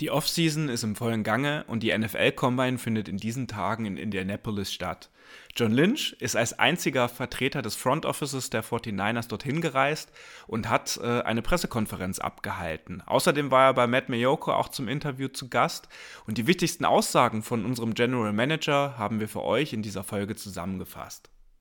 Die Offseason ist im vollen Gange und die NFL Combine findet in diesen Tagen in Indianapolis statt. John Lynch ist als einziger Vertreter des Front Offices der 49ers dorthin gereist und hat äh, eine Pressekonferenz abgehalten. Außerdem war er bei Matt Mayoko auch zum Interview zu Gast und die wichtigsten Aussagen von unserem General Manager haben wir für euch in dieser Folge zusammengefasst.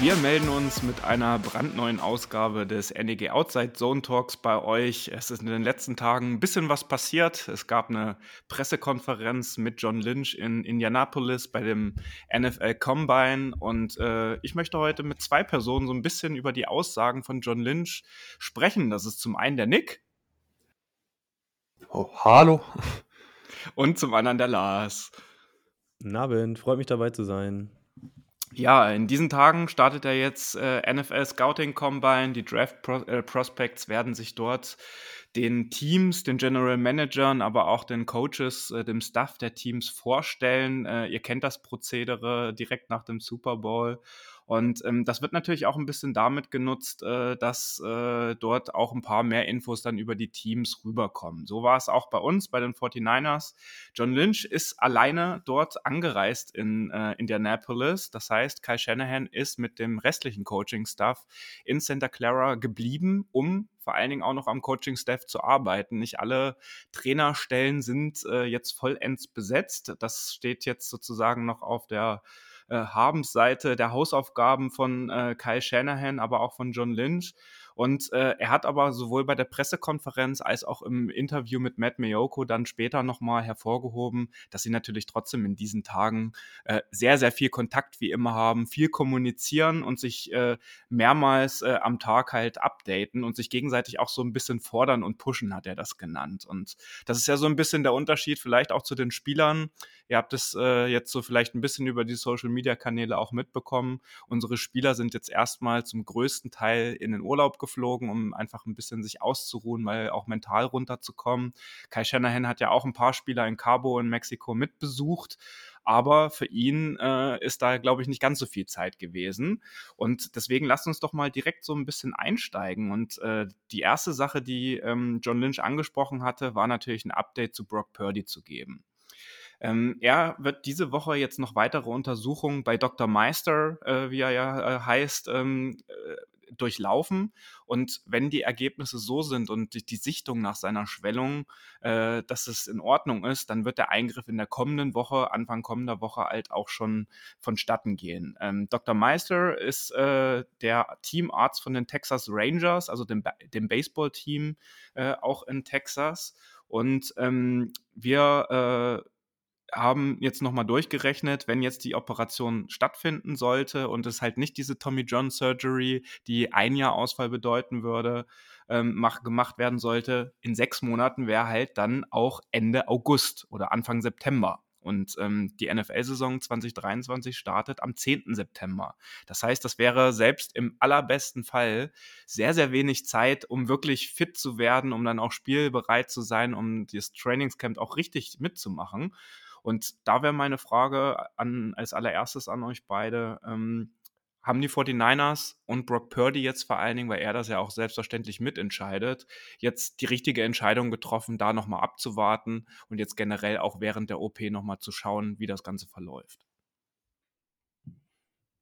Wir melden uns mit einer brandneuen Ausgabe des NEG Outside Zone Talks bei euch. Es ist in den letzten Tagen ein bisschen was passiert. Es gab eine Pressekonferenz mit John Lynch in Indianapolis bei dem NFL Combine und äh, ich möchte heute mit zwei Personen so ein bisschen über die Aussagen von John Lynch sprechen. Das ist zum einen der Nick. Oh, hallo. Und zum anderen der Lars. Guten Abend, freut mich dabei zu sein. Ja, in diesen Tagen startet er jetzt äh, NFL Scouting Combine. Die Draft Pro äh, Prospects werden sich dort den Teams, den General Managern, aber auch den Coaches, äh, dem Staff der Teams vorstellen. Äh, ihr kennt das Prozedere direkt nach dem Super Bowl. Und ähm, das wird natürlich auch ein bisschen damit genutzt, äh, dass äh, dort auch ein paar mehr Infos dann über die Teams rüberkommen. So war es auch bei uns, bei den 49ers. John Lynch ist alleine dort angereist in äh, Indianapolis. Das heißt, Kyle Shanahan ist mit dem restlichen Coaching-Staff in Santa Clara geblieben, um vor allen Dingen auch noch am Coaching-Staff zu arbeiten. Nicht alle Trainerstellen sind äh, jetzt vollends besetzt. Das steht jetzt sozusagen noch auf der äh, Habensseite der Hausaufgaben von äh, Kyle Shanahan, aber auch von John Lynch. Und äh, er hat aber sowohl bei der Pressekonferenz als auch im Interview mit Matt Mayoko dann später nochmal hervorgehoben, dass sie natürlich trotzdem in diesen Tagen äh, sehr, sehr viel Kontakt wie immer haben, viel kommunizieren und sich äh, mehrmals äh, am Tag halt updaten und sich gegenseitig auch so ein bisschen fordern und pushen, hat er das genannt. Und das ist ja so ein bisschen der Unterschied vielleicht auch zu den Spielern. Ihr habt es äh, jetzt so vielleicht ein bisschen über die Social-Media-Kanäle auch mitbekommen. Unsere Spieler sind jetzt erstmal zum größten Teil in den Urlaub geflogen, um einfach ein bisschen sich auszuruhen, mal auch mental runterzukommen. Kai Shanahan hat ja auch ein paar Spieler in Cabo in Mexiko mitbesucht. Aber für ihn äh, ist da, glaube ich, nicht ganz so viel Zeit gewesen. Und deswegen lasst uns doch mal direkt so ein bisschen einsteigen. Und äh, die erste Sache, die ähm, John Lynch angesprochen hatte, war natürlich ein Update zu Brock Purdy zu geben. Ähm, er wird diese Woche jetzt noch weitere Untersuchungen bei Dr. Meister, äh, wie er ja äh, heißt, ähm, äh, durchlaufen. Und wenn die Ergebnisse so sind und die, Sichtung nach seiner Schwellung, äh, dass es in Ordnung ist, dann wird der Eingriff in der kommenden Woche, Anfang kommender Woche halt auch schon vonstatten gehen. Ähm, Dr. Meister ist äh, der Teamarzt von den Texas Rangers, also dem, dem Baseball-Team äh, auch in Texas. Und ähm, wir äh, haben jetzt nochmal durchgerechnet, wenn jetzt die Operation stattfinden sollte und es halt nicht diese Tommy John Surgery, die ein Jahr Ausfall bedeuten würde, ähm, mach, gemacht werden sollte, in sechs Monaten wäre halt dann auch Ende August oder Anfang September. Und ähm, die NFL-Saison 2023 startet am 10. September. Das heißt, das wäre selbst im allerbesten Fall sehr, sehr wenig Zeit, um wirklich fit zu werden, um dann auch spielbereit zu sein, um das Trainingscamp auch richtig mitzumachen. Und da wäre meine Frage an, als allererstes an euch beide. Ähm, haben die 49ers und Brock Purdy jetzt vor allen Dingen, weil er das ja auch selbstverständlich mitentscheidet, jetzt die richtige Entscheidung getroffen, da nochmal abzuwarten und jetzt generell auch während der OP nochmal zu schauen, wie das Ganze verläuft?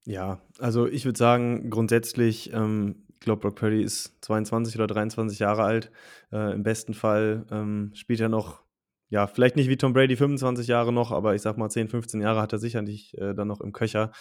Ja, also ich würde sagen, grundsätzlich, ähm, ich glaube, Brock Purdy ist 22 oder 23 Jahre alt. Äh, Im besten Fall ähm, spielt er noch ja, vielleicht nicht wie Tom Brady 25 Jahre noch, aber ich sag mal 10, 15 Jahre hat er sicherlich äh, dann noch im Köcher.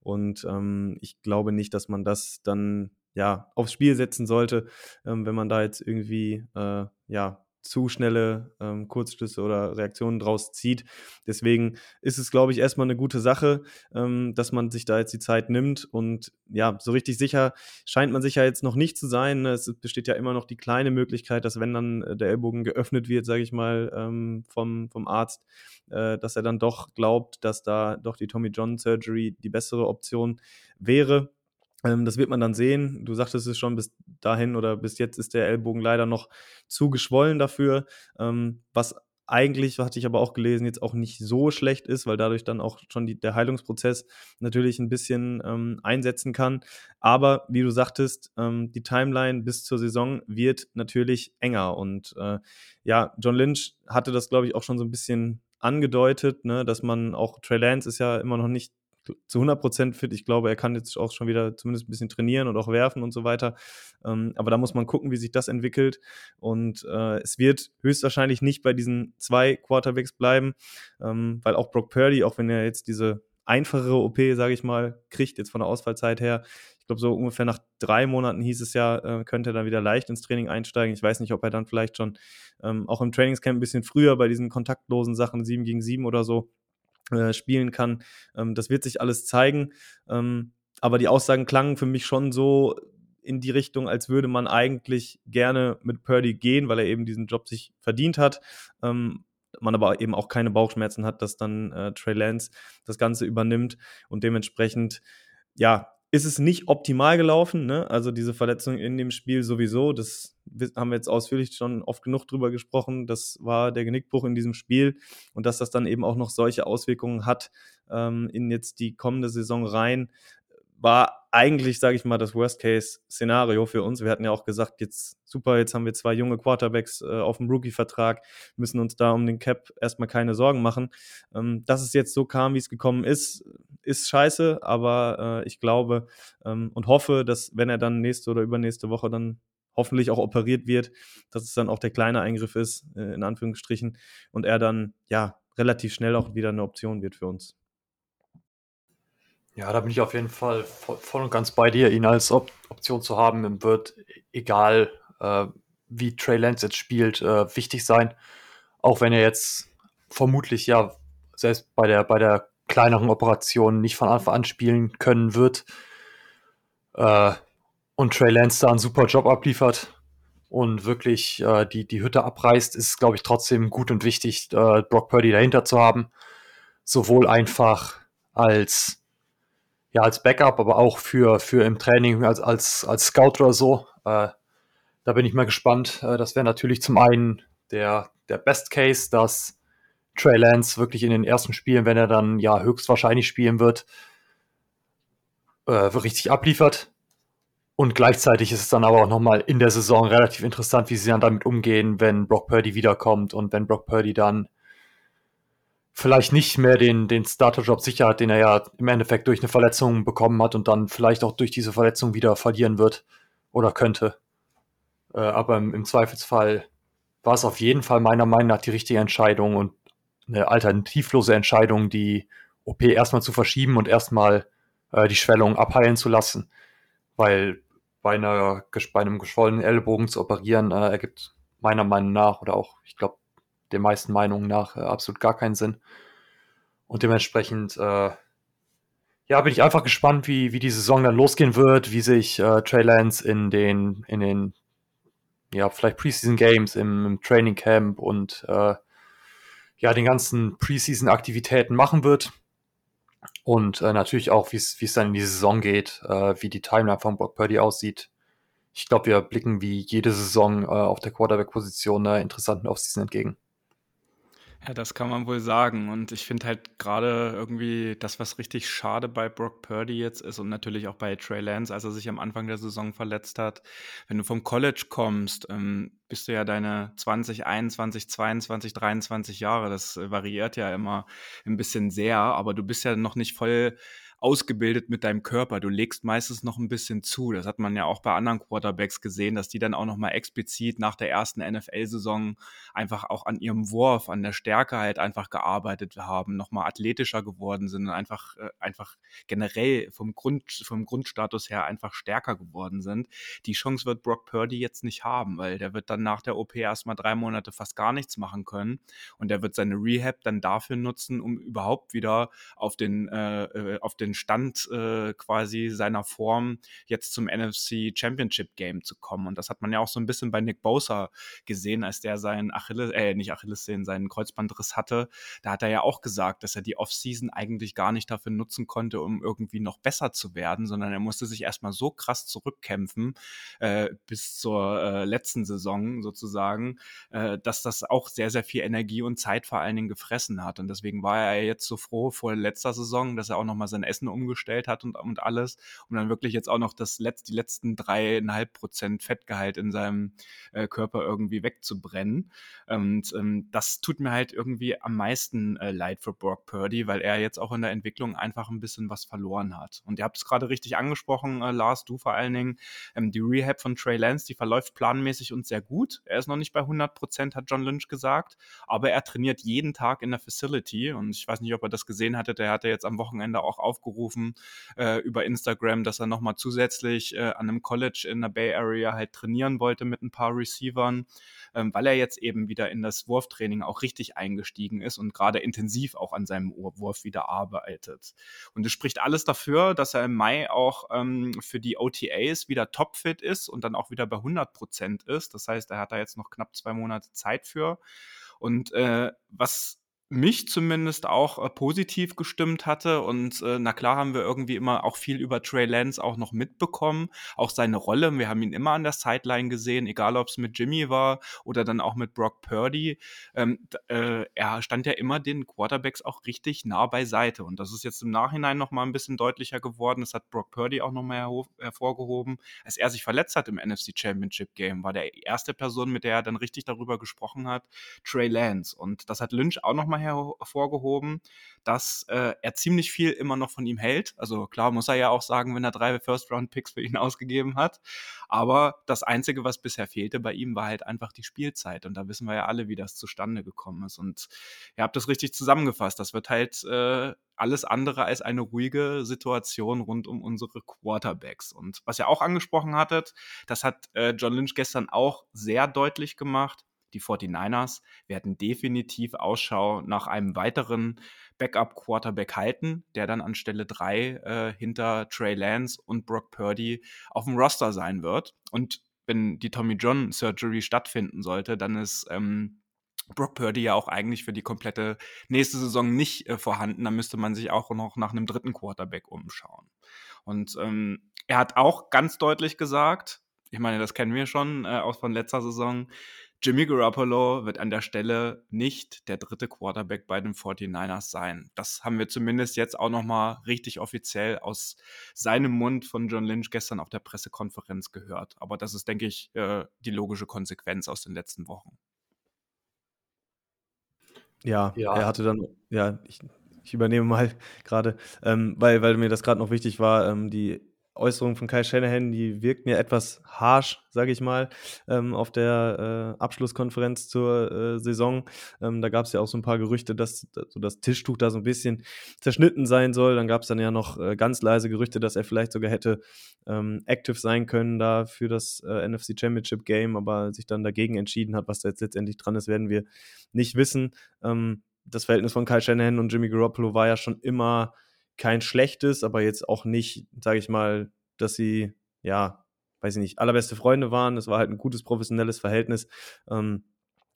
Und ähm, ich glaube nicht, dass man das dann ja aufs Spiel setzen sollte, ähm, wenn man da jetzt irgendwie äh, ja zu schnelle ähm, Kurzschlüsse oder Reaktionen draus zieht. Deswegen ist es, glaube ich, erstmal eine gute Sache, ähm, dass man sich da jetzt die Zeit nimmt. Und ja, so richtig sicher scheint man sich ja jetzt noch nicht zu sein. Ne? Es besteht ja immer noch die kleine Möglichkeit, dass wenn dann äh, der Ellbogen geöffnet wird, sage ich mal, ähm, vom, vom Arzt, äh, dass er dann doch glaubt, dass da doch die Tommy John Surgery die bessere Option wäre. Ähm, das wird man dann sehen. Du sagtest es schon, bis dahin oder bis jetzt ist der Ellbogen leider noch zu geschwollen dafür, ähm, was eigentlich, hatte ich aber auch gelesen, jetzt auch nicht so schlecht ist, weil dadurch dann auch schon die, der Heilungsprozess natürlich ein bisschen ähm, einsetzen kann. Aber wie du sagtest, ähm, die Timeline bis zur Saison wird natürlich enger. Und äh, ja, John Lynch hatte das, glaube ich, auch schon so ein bisschen angedeutet, ne, dass man auch, Trey Lance ist ja immer noch nicht zu 100% fit. Ich glaube, er kann jetzt auch schon wieder zumindest ein bisschen trainieren und auch werfen und so weiter. Ähm, aber da muss man gucken, wie sich das entwickelt. Und äh, es wird höchstwahrscheinlich nicht bei diesen zwei Quarterbacks bleiben, ähm, weil auch Brock Purdy, auch wenn er jetzt diese einfachere OP, sage ich mal, kriegt, jetzt von der Ausfallzeit her. Ich glaube, so ungefähr nach drei Monaten hieß es ja, äh, könnte er dann wieder leicht ins Training einsteigen. Ich weiß nicht, ob er dann vielleicht schon ähm, auch im Trainingscamp ein bisschen früher bei diesen kontaktlosen Sachen, 7 gegen 7 oder so, äh, spielen kann. Ähm, das wird sich alles zeigen. Ähm, aber die Aussagen klangen für mich schon so in die Richtung, als würde man eigentlich gerne mit Purdy gehen, weil er eben diesen Job sich verdient hat. Ähm, man aber eben auch keine Bauchschmerzen hat, dass dann äh, Trey Lance das Ganze übernimmt und dementsprechend, ja, ist es nicht optimal gelaufen. Ne? Also diese Verletzung in dem Spiel sowieso, das haben wir jetzt ausführlich schon oft genug drüber gesprochen. Das war der Genickbruch in diesem Spiel und dass das dann eben auch noch solche Auswirkungen hat ähm, in jetzt die kommende Saison rein, war eigentlich, sage ich mal, das Worst-Case-Szenario für uns. Wir hatten ja auch gesagt, jetzt super, jetzt haben wir zwei junge Quarterbacks äh, auf dem Rookie-Vertrag, müssen uns da um den Cap erstmal keine Sorgen machen. Ähm, dass es jetzt so kam, wie es gekommen ist, ist scheiße, aber äh, ich glaube ähm, und hoffe, dass wenn er dann nächste oder übernächste Woche dann hoffentlich auch operiert wird, dass es dann auch der kleine Eingriff ist, äh, in Anführungsstrichen, und er dann ja relativ schnell auch wieder eine Option wird für uns. Ja, da bin ich auf jeden Fall voll, und ganz bei dir, ihn als Op Option zu haben, wird egal, äh, wie Trey Lance jetzt spielt, äh, wichtig sein. Auch wenn er jetzt vermutlich ja selbst bei der, bei der kleineren Operation nicht von Anfang an spielen können wird. Äh, und Trey Lance da einen super Job abliefert und wirklich äh, die, die Hütte abreißt, ist, glaube ich, trotzdem gut und wichtig, äh, Brock Purdy dahinter zu haben. Sowohl einfach als ja, als Backup, aber auch für, für im Training als, als, als Scout oder so. Äh, da bin ich mal gespannt. Äh, das wäre natürlich zum einen der, der Best Case, dass Trey Lance wirklich in den ersten Spielen, wenn er dann ja höchstwahrscheinlich spielen wird, äh, richtig abliefert. Und gleichzeitig ist es dann aber auch nochmal in der Saison relativ interessant, wie sie dann damit umgehen, wenn Brock Purdy wiederkommt und wenn Brock Purdy dann vielleicht nicht mehr den, den Starterjob sicher hat, den er ja im Endeffekt durch eine Verletzung bekommen hat und dann vielleicht auch durch diese Verletzung wieder verlieren wird oder könnte. Äh, aber im, im, Zweifelsfall war es auf jeden Fall meiner Meinung nach die richtige Entscheidung und eine alternativlose Entscheidung, die OP erstmal zu verschieben und erstmal äh, die Schwellung abheilen zu lassen. Weil bei, einer, bei einem geschwollenen Ellbogen zu operieren äh, ergibt meiner Meinung nach oder auch, ich glaube, den meisten Meinungen nach äh, absolut gar keinen Sinn. Und dementsprechend, äh, ja, bin ich einfach gespannt, wie, wie die Saison dann losgehen wird, wie sich äh, Trey Lance in den, in den, ja, vielleicht Preseason Games im, im Training Camp und äh, ja, den ganzen Preseason-Aktivitäten machen wird. Und äh, natürlich auch, wie es dann in die Saison geht, äh, wie die Timeline von Brock Purdy aussieht. Ich glaube, wir blicken wie jede Saison äh, auf der Quarterback-Position einer interessanten Offseason entgegen. Ja, das kann man wohl sagen. Und ich finde halt gerade irgendwie das, was richtig schade bei Brock Purdy jetzt ist und natürlich auch bei Trey Lance, als er sich am Anfang der Saison verletzt hat. Wenn du vom College kommst, ähm, bist du ja deine 20, 21, 22, 23 Jahre. Das variiert ja immer ein bisschen sehr, aber du bist ja noch nicht voll ausgebildet mit deinem Körper. Du legst meistens noch ein bisschen zu. Das hat man ja auch bei anderen Quarterbacks gesehen, dass die dann auch noch mal explizit nach der ersten NFL-Saison einfach auch an ihrem Wurf, an der Stärke halt einfach gearbeitet haben, noch mal athletischer geworden sind und einfach äh, einfach generell vom Grund vom Grundstatus her einfach stärker geworden sind. Die Chance wird Brock Purdy jetzt nicht haben, weil der wird dann nach der OP erstmal drei Monate fast gar nichts machen können und der wird seine Rehab dann dafür nutzen, um überhaupt wieder auf den äh, äh auf den Stand äh, quasi seiner Form jetzt zum NFC Championship Game zu kommen. Und das hat man ja auch so ein bisschen bei Nick Bosa gesehen, als der seinen Achilles, äh, nicht Achillessehnen, seinen Kreuzbandriss hatte. Da hat er ja auch gesagt, dass er die Offseason eigentlich gar nicht dafür nutzen konnte, um irgendwie noch besser zu werden, sondern er musste sich erstmal so krass zurückkämpfen äh, bis zur äh, letzten Saison sozusagen, äh, dass das auch sehr, sehr viel Energie und Zeit vor allen Dingen gefressen hat. Und deswegen war er jetzt so froh vor letzter Saison, dass er auch nochmal sein Essen umgestellt hat und, und alles, um dann wirklich jetzt auch noch das Letz-, die letzten dreieinhalb Prozent Fettgehalt in seinem äh, Körper irgendwie wegzubrennen. Und ähm, das tut mir halt irgendwie am meisten äh, leid für Brock Purdy, weil er jetzt auch in der Entwicklung einfach ein bisschen was verloren hat. Und ihr habt es gerade richtig angesprochen, äh, Lars, du vor allen Dingen, ähm, die Rehab von Trey Lance, die verläuft planmäßig und sehr gut. Er ist noch nicht bei 100 Prozent, hat John Lynch gesagt, aber er trainiert jeden Tag in der Facility und ich weiß nicht, ob er das gesehen hatte, der hatte jetzt am Wochenende auch aufgerufen äh, über Instagram, dass er nochmal zusätzlich äh, an einem College in der Bay Area halt trainieren wollte mit ein paar Receivern, ähm, weil er jetzt eben wieder in das Wurftraining auch richtig eingestiegen ist und gerade intensiv auch an seinem Wurf wieder arbeitet. Und es spricht alles dafür, dass er im Mai auch ähm, für die OTAs wieder topfit ist und dann auch wieder bei 100 Prozent ist. Das heißt, er hat da jetzt noch knapp zwei Monate Zeit für. Und äh, was mich zumindest auch äh, positiv gestimmt hatte. Und äh, na klar haben wir irgendwie immer auch viel über Trey Lance auch noch mitbekommen. Auch seine Rolle. Wir haben ihn immer an der Sideline gesehen, egal ob es mit Jimmy war oder dann auch mit Brock Purdy. Ähm, äh, er stand ja immer den Quarterbacks auch richtig nah beiseite. Und das ist jetzt im Nachhinein noch mal ein bisschen deutlicher geworden. Das hat Brock Purdy auch noch mal hervorgehoben. Als er sich verletzt hat im NFC Championship Game, war der erste Person, mit der er dann richtig darüber gesprochen hat, Trey Lance. Und das hat Lynch auch noch hervorgehoben, dass äh, er ziemlich viel immer noch von ihm hält. Also klar muss er ja auch sagen, wenn er drei First-Round-Picks für ihn ausgegeben hat. Aber das Einzige, was bisher fehlte bei ihm, war halt einfach die Spielzeit. Und da wissen wir ja alle, wie das zustande gekommen ist. Und ihr habt das richtig zusammengefasst. Das wird halt äh, alles andere als eine ruhige Situation rund um unsere Quarterbacks. Und was ihr auch angesprochen hattet, das hat äh, John Lynch gestern auch sehr deutlich gemacht die 49ers werden definitiv Ausschau nach einem weiteren Backup-Quarterback halten, der dann an Stelle 3 äh, hinter Trey Lance und Brock Purdy auf dem Roster sein wird. Und wenn die Tommy John Surgery stattfinden sollte, dann ist ähm, Brock Purdy ja auch eigentlich für die komplette nächste Saison nicht äh, vorhanden. Da müsste man sich auch noch nach einem dritten Quarterback umschauen. Und ähm, er hat auch ganz deutlich gesagt, ich meine, das kennen wir schon äh, auch von letzter Saison, Jimmy Garoppolo wird an der Stelle nicht der dritte Quarterback bei den 49ers sein. Das haben wir zumindest jetzt auch nochmal richtig offiziell aus seinem Mund von John Lynch gestern auf der Pressekonferenz gehört. Aber das ist, denke ich, äh, die logische Konsequenz aus den letzten Wochen. Ja, ja. er hatte dann, ja, ich, ich übernehme mal gerade, ähm, weil, weil mir das gerade noch wichtig war, ähm, die Äußerungen von Kai Shanahan, die wirkten ja etwas harsh, sage ich mal, ähm, auf der äh, Abschlusskonferenz zur äh, Saison. Ähm, da gab es ja auch so ein paar Gerüchte, dass so das Tischtuch da so ein bisschen zerschnitten sein soll. Dann gab es dann ja noch äh, ganz leise Gerüchte, dass er vielleicht sogar hätte ähm, active sein können da für das äh, NFC Championship Game, aber sich dann dagegen entschieden hat. Was da jetzt letztendlich dran ist, werden wir nicht wissen. Ähm, das Verhältnis von Kai Shanahan und Jimmy Garoppolo war ja schon immer kein schlechtes, aber jetzt auch nicht, sage ich mal, dass sie, ja, weiß ich nicht, allerbeste Freunde waren. Es war halt ein gutes professionelles Verhältnis. Ähm,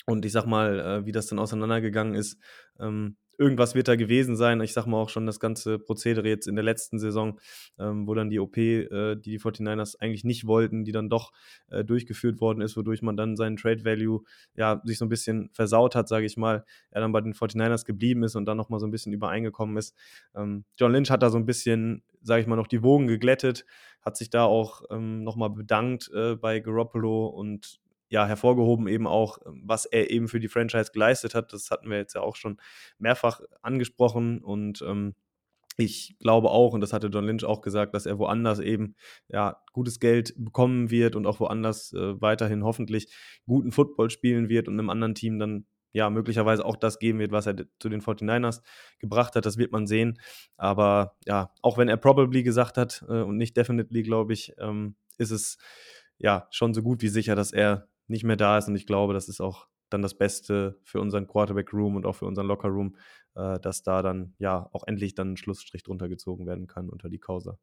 und ich sag mal, äh, wie das dann auseinandergegangen ist, ähm, irgendwas wird da gewesen sein. Ich sag mal auch schon das ganze Prozedere jetzt in der letzten Saison, ähm, wo dann die OP, äh, die die 49ers eigentlich nicht wollten, die dann doch äh, durchgeführt worden ist, wodurch man dann seinen Trade Value ja sich so ein bisschen versaut hat, sage ich mal. Er dann bei den 49ers geblieben ist und dann nochmal so ein bisschen übereingekommen ist. Ähm, John Lynch hat da so ein bisschen, sage ich mal, noch die Wogen geglättet, hat sich da auch ähm, nochmal bedankt äh, bei Garoppolo und ja, hervorgehoben eben auch, ähm, was er eben für die Franchise geleistet hat. Das hatten wir jetzt ja auch schon mehrfach angesprochen und ähm, ich glaube auch, und das hatte John Lynch auch gesagt, dass er woanders eben ja gutes Geld bekommen wird und auch woanders äh, weiterhin hoffentlich guten Football spielen wird und einem anderen Team dann ja möglicherweise auch das geben wird, was er zu den 49ers gebracht hat. Das wird man sehen. Aber ja, auch wenn er probably gesagt hat äh, und nicht definitely, glaube ich, ähm, ist es ja schon so gut wie sicher, dass er nicht mehr da ist. Und ich glaube, das ist auch dann das Beste für unseren Quarterback-Room und auch für unseren Locker-Room, äh, dass da dann ja auch endlich dann ein Schlussstrich drunter gezogen werden kann unter die Causa.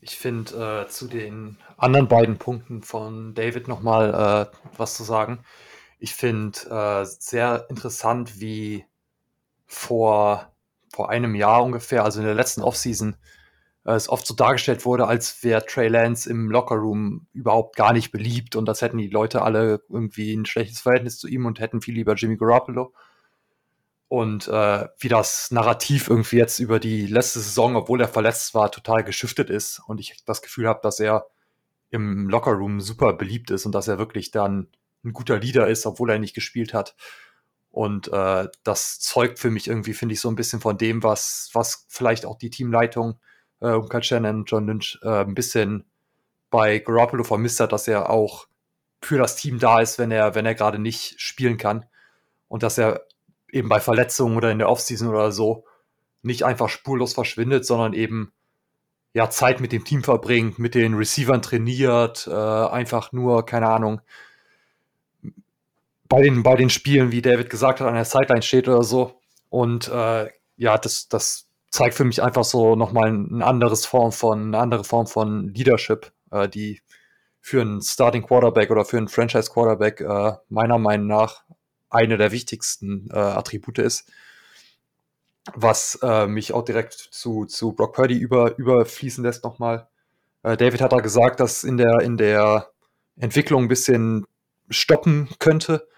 Ich finde äh, zu den anderen beiden Punkten von David nochmal äh, was zu sagen. Ich finde äh, sehr interessant, wie vor, vor einem Jahr ungefähr, also in der letzten Offseason, es oft so dargestellt wurde, als wäre Trey Lance im Lockerroom überhaupt gar nicht beliebt und das hätten die Leute alle irgendwie ein schlechtes Verhältnis zu ihm und hätten viel lieber Jimmy Garoppolo. Und äh, wie das Narrativ irgendwie jetzt über die letzte Saison, obwohl er verletzt war, total geschiftet ist und ich das Gefühl habe, dass er im Lockerroom super beliebt ist und dass er wirklich dann ein guter Leader ist, obwohl er nicht gespielt hat. Und äh, das zeugt für mich irgendwie, finde ich, so ein bisschen von dem, was, was vielleicht auch die Teamleitung äh, um Kyle Shannon und John Lynch äh, ein bisschen bei Garoppolo vermisst hat, dass er auch für das Team da ist, wenn er, wenn er gerade nicht spielen kann. Und dass er eben bei Verletzungen oder in der Offseason oder so nicht einfach spurlos verschwindet, sondern eben ja Zeit mit dem Team verbringt, mit den Receivern trainiert, äh, einfach nur, keine Ahnung, bei den, bei den Spielen, wie David gesagt hat, an der Sideline steht oder so. Und äh, ja, das, das zeigt für mich einfach so nochmal ein anderes Form von, eine andere Form von Leadership, äh, die für einen Starting Quarterback oder für einen Franchise Quarterback äh, meiner Meinung nach eine der wichtigsten äh, Attribute ist. Was äh, mich auch direkt zu, zu Brock Purdy über, überfließen lässt nochmal. Äh, David hat da gesagt, dass in der, in der Entwicklung ein bisschen stoppen könnte.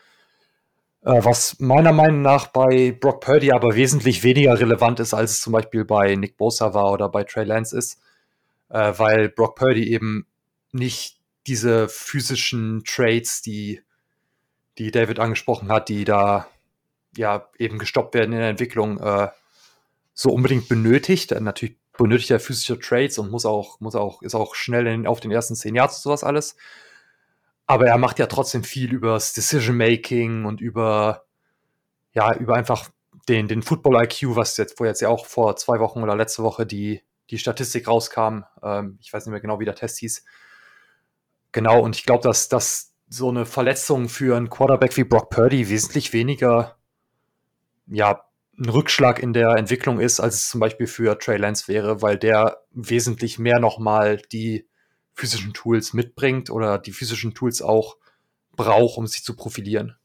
Äh, was meiner Meinung nach bei Brock Purdy aber wesentlich weniger relevant ist, als es zum Beispiel bei Nick Bosa war oder bei Trey Lance ist, äh, weil Brock Purdy eben nicht diese physischen Trades, die, die David angesprochen hat, die da ja eben gestoppt werden in der Entwicklung, äh, so unbedingt benötigt. Natürlich benötigt er physische Trades und muss auch, muss auch, ist auch schnell in, auf den ersten zehn Jahren sowas alles. Aber er macht ja trotzdem viel übers Decision Making und über, ja, über einfach den, den Football IQ, was jetzt, wo jetzt ja auch vor zwei Wochen oder letzte Woche die, die Statistik rauskam. Ähm, ich weiß nicht mehr genau, wie der Test hieß. Genau, und ich glaube, dass, dass so eine Verletzung für einen Quarterback wie Brock Purdy wesentlich weniger, ja, ein Rückschlag in der Entwicklung ist, als es zum Beispiel für Trey Lance wäre, weil der wesentlich mehr nochmal die physischen Tools mitbringt oder die physischen Tools auch braucht, um sich zu profilieren.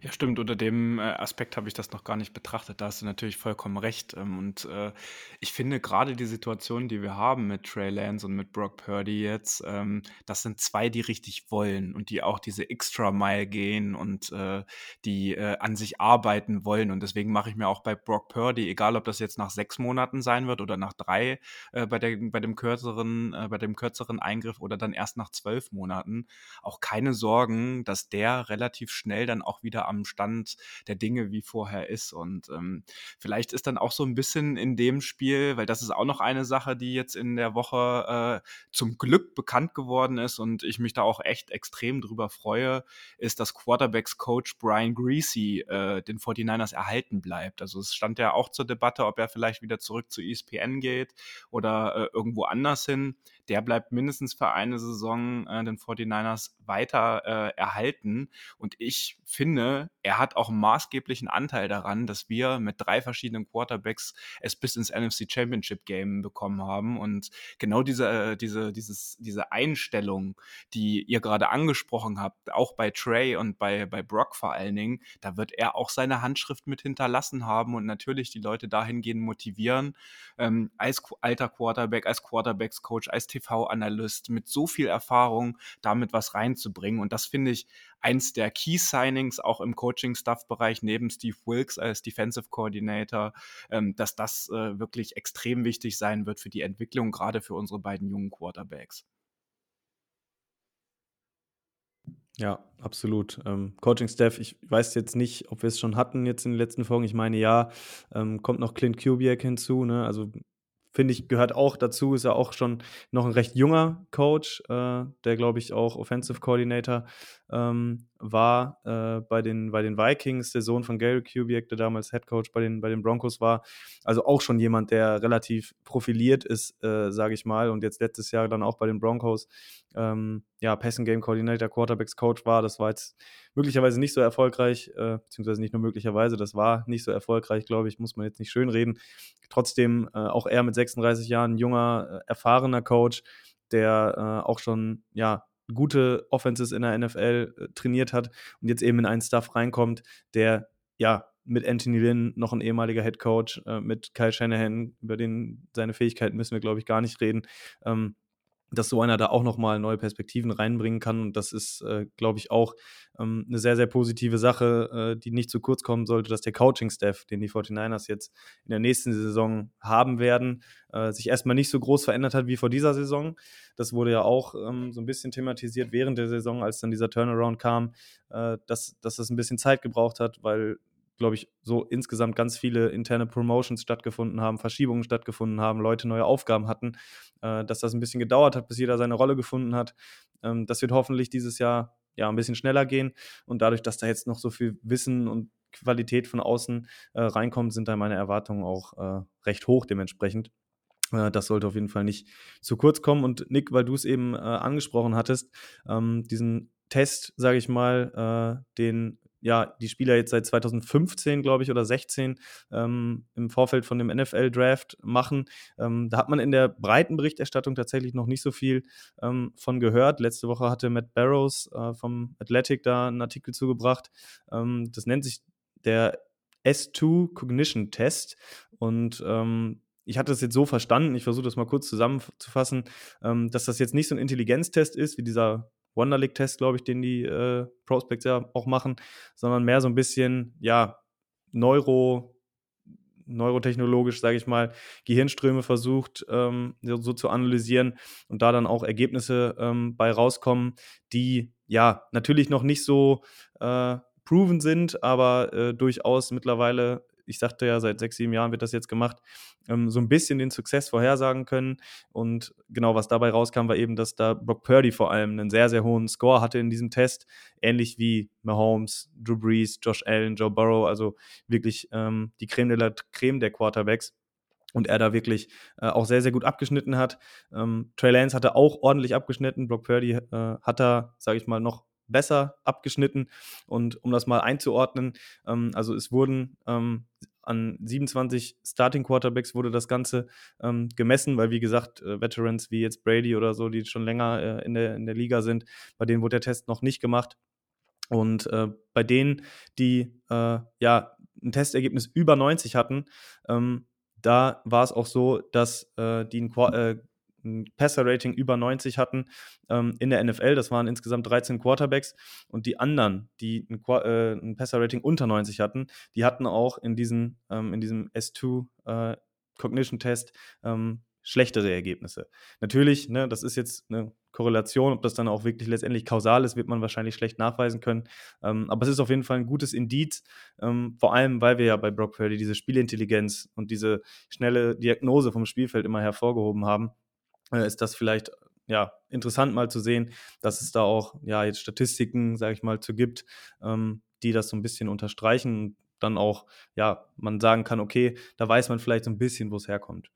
Ja, stimmt. Unter dem äh, Aspekt habe ich das noch gar nicht betrachtet. Da hast du natürlich vollkommen recht. Ähm, und äh, ich finde gerade die Situation, die wir haben mit Trey Lance und mit Brock Purdy jetzt, ähm, das sind zwei, die richtig wollen und die auch diese Extra Mile gehen und äh, die an sich arbeiten wollen. Und deswegen mache ich mir auch bei Brock Purdy, egal ob das jetzt nach sechs Monaten sein wird oder nach drei bei, der, bei, dem kürzeren, bei dem kürzeren Eingriff oder dann erst nach zwölf Monaten, auch keine Sorgen, dass der relativ schnell dann auch wieder am Stand der Dinge wie vorher ist. Und ähm, vielleicht ist dann auch so ein bisschen in dem Spiel, weil das ist auch noch eine Sache, die jetzt in der Woche äh, zum Glück bekannt geworden ist und ich mich da auch echt extrem drüber freue, ist, dass Quarterbacks Coach Brian Greasy äh, den 49ers erhalten bleibt. Also es stand ja auch zur Debatte, ob er vielleicht wieder zurück zu ESPN geht oder äh, irgendwo anders hin der bleibt mindestens für eine Saison äh, den 49ers weiter äh, erhalten. Und ich finde, er hat auch einen maßgeblichen Anteil daran, dass wir mit drei verschiedenen Quarterbacks es bis ins NFC Championship Game bekommen haben. Und genau diese, äh, diese, dieses, diese Einstellung, die ihr gerade angesprochen habt, auch bei Trey und bei, bei Brock vor allen Dingen, da wird er auch seine Handschrift mit hinterlassen haben und natürlich die Leute dahingehend motivieren, ähm, als alter Quarterback, als Quarterbacks-Coach, als TV-Analyst mit so viel Erfahrung damit was reinzubringen. Und das finde ich eins der Key-Signings auch im Coaching-Staff-Bereich neben Steve Wilkes als Defensive Coordinator, ähm, dass das äh, wirklich extrem wichtig sein wird für die Entwicklung, gerade für unsere beiden jungen Quarterbacks. Ja, absolut. Ähm, Coaching-Staff, ich weiß jetzt nicht, ob wir es schon hatten jetzt in den letzten Folgen. Ich meine, ja, ähm, kommt noch Clint Kubiak hinzu. Ne? Also finde ich, gehört auch dazu, ist er auch schon noch ein recht junger Coach, äh, der, glaube ich, auch Offensive Coordinator ähm, war äh, bei, den, bei den Vikings, der Sohn von Gary Kubiak, der damals Head Coach bei den, bei den Broncos war. Also auch schon jemand, der relativ profiliert ist, äh, sage ich mal, und jetzt letztes Jahr dann auch bei den Broncos ähm, ja, Passing Game Coordinator, Quarterbacks Coach war. Das war jetzt möglicherweise nicht so erfolgreich, äh, beziehungsweise nicht nur möglicherweise, das war nicht so erfolgreich, glaube ich, muss man jetzt nicht schön reden. Trotzdem äh, auch er mit 36 Jahren, junger, äh, erfahrener Coach, der äh, auch schon, ja, gute Offenses in der NFL äh, trainiert hat und jetzt eben in einen Stuff reinkommt, der ja mit Anthony Lynn noch ein ehemaliger Head Coach, äh, mit Kyle Shanahan, über den seine Fähigkeiten müssen wir, glaube ich, gar nicht reden. Ähm, dass so einer da auch nochmal neue Perspektiven reinbringen kann. Und das ist, äh, glaube ich, auch ähm, eine sehr, sehr positive Sache, äh, die nicht zu kurz kommen sollte, dass der Coaching-Staff, den die 49ers jetzt in der nächsten Saison haben werden, äh, sich erstmal nicht so groß verändert hat wie vor dieser Saison. Das wurde ja auch ähm, so ein bisschen thematisiert während der Saison, als dann dieser Turnaround kam, äh, dass, dass das ein bisschen Zeit gebraucht hat, weil glaube ich, so insgesamt ganz viele interne Promotions stattgefunden haben, Verschiebungen stattgefunden haben, Leute neue Aufgaben hatten, äh, dass das ein bisschen gedauert hat, bis jeder seine Rolle gefunden hat. Ähm, das wird hoffentlich dieses Jahr ja ein bisschen schneller gehen und dadurch, dass da jetzt noch so viel Wissen und Qualität von außen äh, reinkommt, sind da meine Erwartungen auch äh, recht hoch dementsprechend. Äh, das sollte auf jeden Fall nicht zu kurz kommen. Und Nick, weil du es eben äh, angesprochen hattest, ähm, diesen Test, sage ich mal, äh, den ja, die Spieler jetzt seit 2015, glaube ich, oder 16 ähm, im Vorfeld von dem NFL-Draft machen. Ähm, da hat man in der breiten Berichterstattung tatsächlich noch nicht so viel ähm, von gehört. Letzte Woche hatte Matt Barrows äh, vom Athletic da einen Artikel zugebracht. Ähm, das nennt sich der S2 Cognition Test und ähm, ich hatte das jetzt so verstanden, ich versuche das mal kurz zusammenzufassen, ähm, dass das jetzt nicht so ein Intelligenztest ist, wie dieser Wonderlic-Test, glaube ich, den die äh, Prospects ja auch machen, sondern mehr so ein bisschen, ja, Neuro, neurotechnologisch, sage ich mal, Gehirnströme versucht ähm, so, so, zu analysieren und da dann auch Ergebnisse ähm, bei rauskommen, die ja natürlich noch nicht so äh, proven sind, aber äh, durchaus mittlerweile ich sagte ja, seit sechs, sieben Jahren wird das jetzt gemacht, ähm, so ein bisschen den Success vorhersagen können. Und genau, was dabei rauskam, war eben, dass da Brock Purdy vor allem einen sehr, sehr hohen Score hatte in diesem Test, ähnlich wie Mahomes, Drew Brees, Josh Allen, Joe Burrow, also wirklich ähm, die Creme de la Creme der Quarterbacks und er da wirklich äh, auch sehr, sehr gut abgeschnitten hat. Ähm, Trey Lance hatte auch ordentlich abgeschnitten. Brock Purdy äh, hat da, sage ich mal, noch besser abgeschnitten. Und um das mal einzuordnen, ähm, also es wurden ähm, an 27 Starting Quarterbacks wurde das Ganze ähm, gemessen, weil wie gesagt, äh, Veterans wie jetzt Brady oder so, die schon länger äh, in, der, in der Liga sind, bei denen wurde der Test noch nicht gemacht. Und äh, bei denen, die äh, ja ein Testergebnis über 90 hatten, ähm, da war es auch so, dass äh, die ein äh, ein Passer-Rating über 90 hatten ähm, in der NFL. Das waren insgesamt 13 Quarterbacks. Und die anderen, die ein, äh, ein Passer-Rating unter 90 hatten, die hatten auch in, diesen, ähm, in diesem S2 äh, ähm, schlechtere Ergebnisse. Natürlich, ne, das ist jetzt eine Korrelation, ob das dann auch wirklich letztendlich kausal ist, wird man wahrscheinlich schlecht nachweisen können. Ähm, aber es ist auf jeden Fall ein gutes Indiz, ähm, vor allem, weil wir ja bei Brock Purdy diese Spielintelligenz und diese schnelle Diagnose vom Spielfeld immer hervorgehoben haben äh, ist das vielleicht ja, interessant mal zu sehen, dass es da auch ja jetzt Statistiken, sage ich mal, zu gibt, ähm, die das so ein bisschen unterstreichen und dann auch, ja, man sagen kann, okay, da weiß man vielleicht so ein bisschen, wo es herkommt.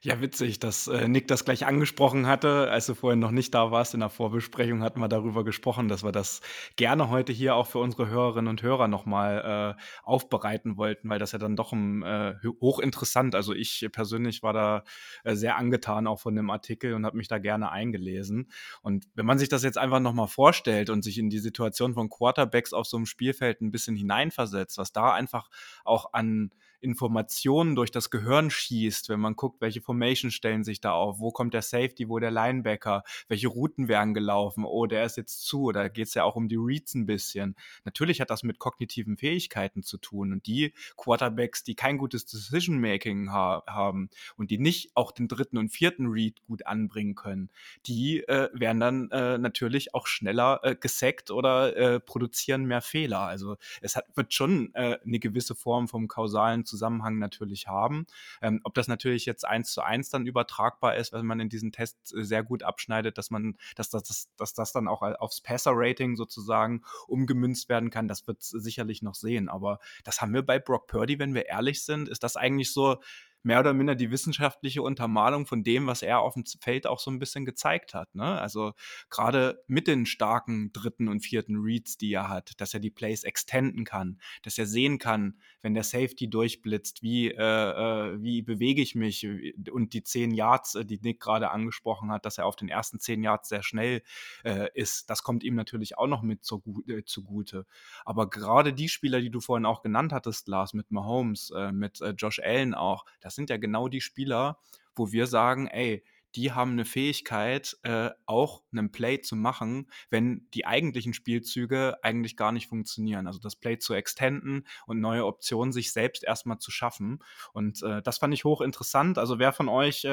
Ja, witzig, dass äh, Nick das gleich angesprochen hatte. Als du vorhin noch nicht da warst in der Vorbesprechung, hatten wir darüber gesprochen, dass wir das gerne heute hier auch für unsere Hörerinnen und Hörer nochmal äh, aufbereiten wollten, weil das ja dann doch um, äh, hochinteressant. Also ich persönlich war da äh, sehr angetan auch von dem Artikel und habe mich da gerne eingelesen. Und wenn man sich das jetzt einfach nochmal vorstellt und sich in die Situation von Quarterbacks auf so einem Spielfeld ein bisschen hineinversetzt, was da einfach auch an Informationen durch das Gehirn schießt, wenn man guckt, welche Formation stellen sich da auf, wo kommt der Safety, wo der Linebacker, welche Routen werden gelaufen, oh, der ist jetzt zu, da geht es ja auch um die Reads ein bisschen. Natürlich hat das mit kognitiven Fähigkeiten zu tun und die Quarterbacks, die kein gutes Decision-Making ha haben und die nicht auch den dritten und vierten Read gut anbringen können, die äh, werden dann äh, natürlich auch schneller äh, gesackt oder äh, produzieren mehr Fehler. Also es hat, wird schon äh, eine gewisse Form vom kausalen Zusammenhang natürlich haben. Ähm, ob das natürlich jetzt eins zu eins dann übertragbar ist, wenn man in diesen Tests äh, sehr gut abschneidet, dass man, dass das, dass, dass das dann auch aufs Passer-Rating sozusagen umgemünzt werden kann, das wird sicherlich noch sehen. Aber das haben wir bei Brock Purdy, wenn wir ehrlich sind, ist das eigentlich so mehr oder minder die wissenschaftliche Untermalung von dem, was er auf dem Feld auch so ein bisschen gezeigt hat. Ne? Also gerade mit den starken dritten und vierten Reads, die er hat, dass er die Plays extenden kann, dass er sehen kann, wenn der Safety durchblitzt, wie, äh, äh wie bewege ich mich und die zehn Yards, äh, die Nick gerade angesprochen hat, dass er auf den ersten zehn Yards sehr schnell äh, ist, das kommt ihm natürlich auch noch mit zu, äh, zugute. Aber gerade die Spieler, die du vorhin auch genannt hattest, Lars, mit Mahomes, äh, mit Josh Allen auch, das das sind ja genau die Spieler, wo wir sagen, ey, die haben eine Fähigkeit, äh, auch einen Play zu machen, wenn die eigentlichen Spielzüge eigentlich gar nicht funktionieren. Also das Play zu extenden und neue Optionen sich selbst erstmal zu schaffen. Und äh, das fand ich hochinteressant. Also wer von euch äh,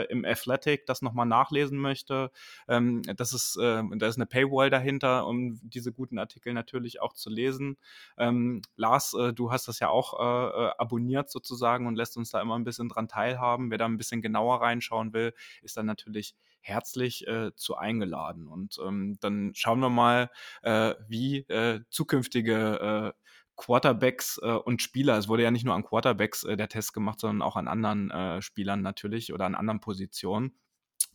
äh im Athletic das nochmal nachlesen möchte, ähm, das ist, äh, da ist eine Paywall dahinter, um diese guten Artikel natürlich auch zu lesen. Ähm, Lars, äh, du hast das ja auch abonniert sozusagen und lässt uns da immer ein bisschen dran teilhaben. Wer da ein bisschen genauer reinschauen will, ist dann natürlich herzlich äh, zu eingeladen. Und ähm, dann schauen wir mal, äh, wie äh, zukünftige äh, Quarterbacks äh, und Spieler, es wurde ja nicht nur an Quarterbacks äh, der Test gemacht, sondern auch an anderen äh, Spielern natürlich oder an anderen Positionen,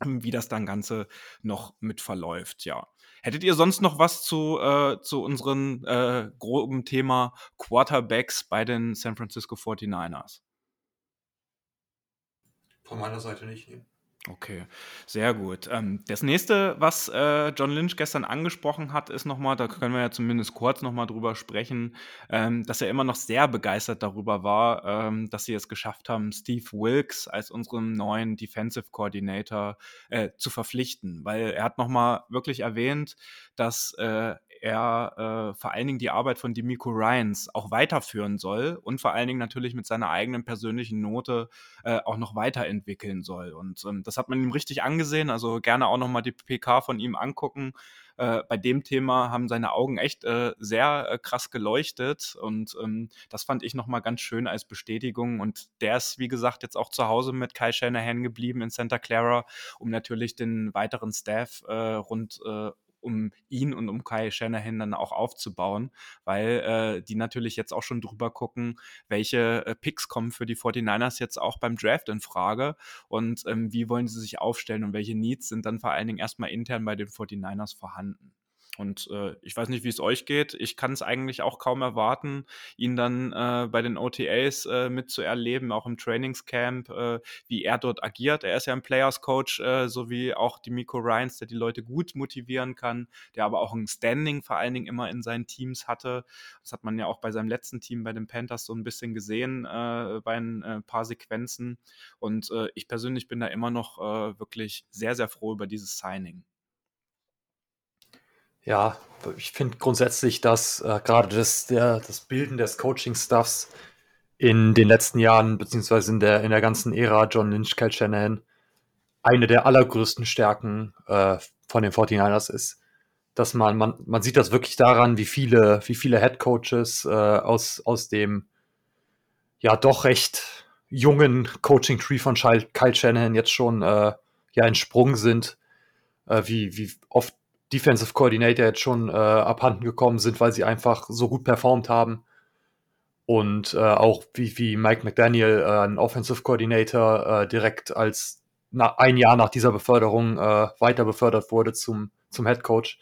wie das dann Ganze noch mit verläuft, ja. Hättet ihr sonst noch was zu, äh, zu unserem äh, groben Thema Quarterbacks bei den San Francisco 49ers? Von meiner Seite nicht. Nee. Okay, sehr gut. Ähm, das nächste, was äh, John Lynch gestern angesprochen hat, ist nochmal, da können wir ja zumindest kurz nochmal drüber sprechen, ähm, dass er immer noch sehr begeistert darüber war, ähm, dass sie es geschafft haben, Steve Wilkes als unseren neuen Defensive Coordinator äh, zu verpflichten, weil er hat nochmal wirklich erwähnt, dass äh, er äh, vor allen Dingen die Arbeit von Demico Ryans auch weiterführen soll und vor allen Dingen natürlich mit seiner eigenen persönlichen Note äh, auch noch weiterentwickeln soll. Und ähm, das hat man ihm richtig angesehen. Also gerne auch nochmal die PK von ihm angucken. Äh, bei dem Thema haben seine Augen echt äh, sehr äh, krass geleuchtet und ähm, das fand ich nochmal ganz schön als Bestätigung. Und der ist, wie gesagt, jetzt auch zu Hause mit Kai Shanahan geblieben in Santa Clara, um natürlich den weiteren Staff äh, rund äh, um ihn und um Kai Shanahan dann auch aufzubauen, weil äh, die natürlich jetzt auch schon drüber gucken, welche äh, Picks kommen für die 49ers jetzt auch beim Draft in Frage und ähm, wie wollen sie sich aufstellen und welche Needs sind dann vor allen Dingen erstmal intern bei den 49ers vorhanden. Und äh, ich weiß nicht, wie es euch geht. Ich kann es eigentlich auch kaum erwarten, ihn dann äh, bei den OTAs äh, mitzuerleben, auch im Trainingscamp, äh, wie er dort agiert. Er ist ja ein Players Coach, äh, so wie auch die Miko Ryans, der die Leute gut motivieren kann, der aber auch ein Standing vor allen Dingen immer in seinen Teams hatte. Das hat man ja auch bei seinem letzten Team bei den Panthers so ein bisschen gesehen, äh, bei ein äh, paar Sequenzen. Und äh, ich persönlich bin da immer noch äh, wirklich sehr, sehr froh über dieses Signing. Ja, ich finde grundsätzlich, dass äh, gerade das, das Bilden des Coaching-Stuffs in den letzten Jahren, beziehungsweise in der, in der ganzen Ära John Lynch, Kyle Shanahan, eine der allergrößten Stärken äh, von den 49ers ist. Dass man, man, man sieht das wirklich daran, wie viele, wie viele Head Coaches äh, aus, aus dem ja doch recht jungen Coaching Tree von Kyle Shanahan jetzt schon äh, ja entsprungen sind, äh, wie, wie oft Defensive Coordinator jetzt schon äh, abhanden gekommen sind, weil sie einfach so gut performt haben. Und äh, auch wie, wie Mike McDaniel, äh, ein Offensive Coordinator, äh, direkt als na, ein Jahr nach dieser Beförderung äh, weiter befördert wurde zum, zum Head Coach.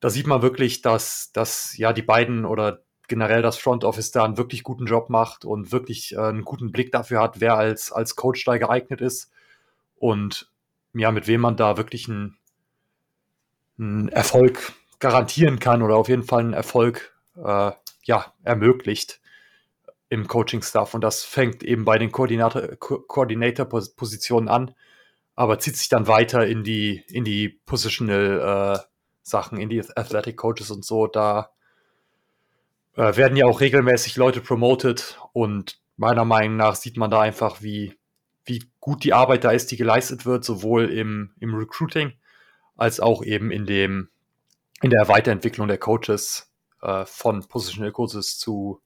Da sieht man wirklich, dass, dass ja die beiden oder generell das Front Office da einen wirklich guten Job macht und wirklich äh, einen guten Blick dafür hat, wer als, als Coach da geeignet ist und ja, mit wem man da wirklich ein, einen Erfolg garantieren kann oder auf jeden Fall einen Erfolg äh, ja, ermöglicht im Coaching-Staff. Und das fängt eben bei den Coordinator-Positionen an, aber zieht sich dann weiter in die, in die Positional-Sachen, äh, in die Athletic Coaches und so. Da äh, werden ja auch regelmäßig Leute promoted und meiner Meinung nach sieht man da einfach, wie, wie gut die Arbeit da ist, die geleistet wird, sowohl im, im Recruiting als auch eben in dem, in der Weiterentwicklung der Coaches äh, von Positional Coaches zu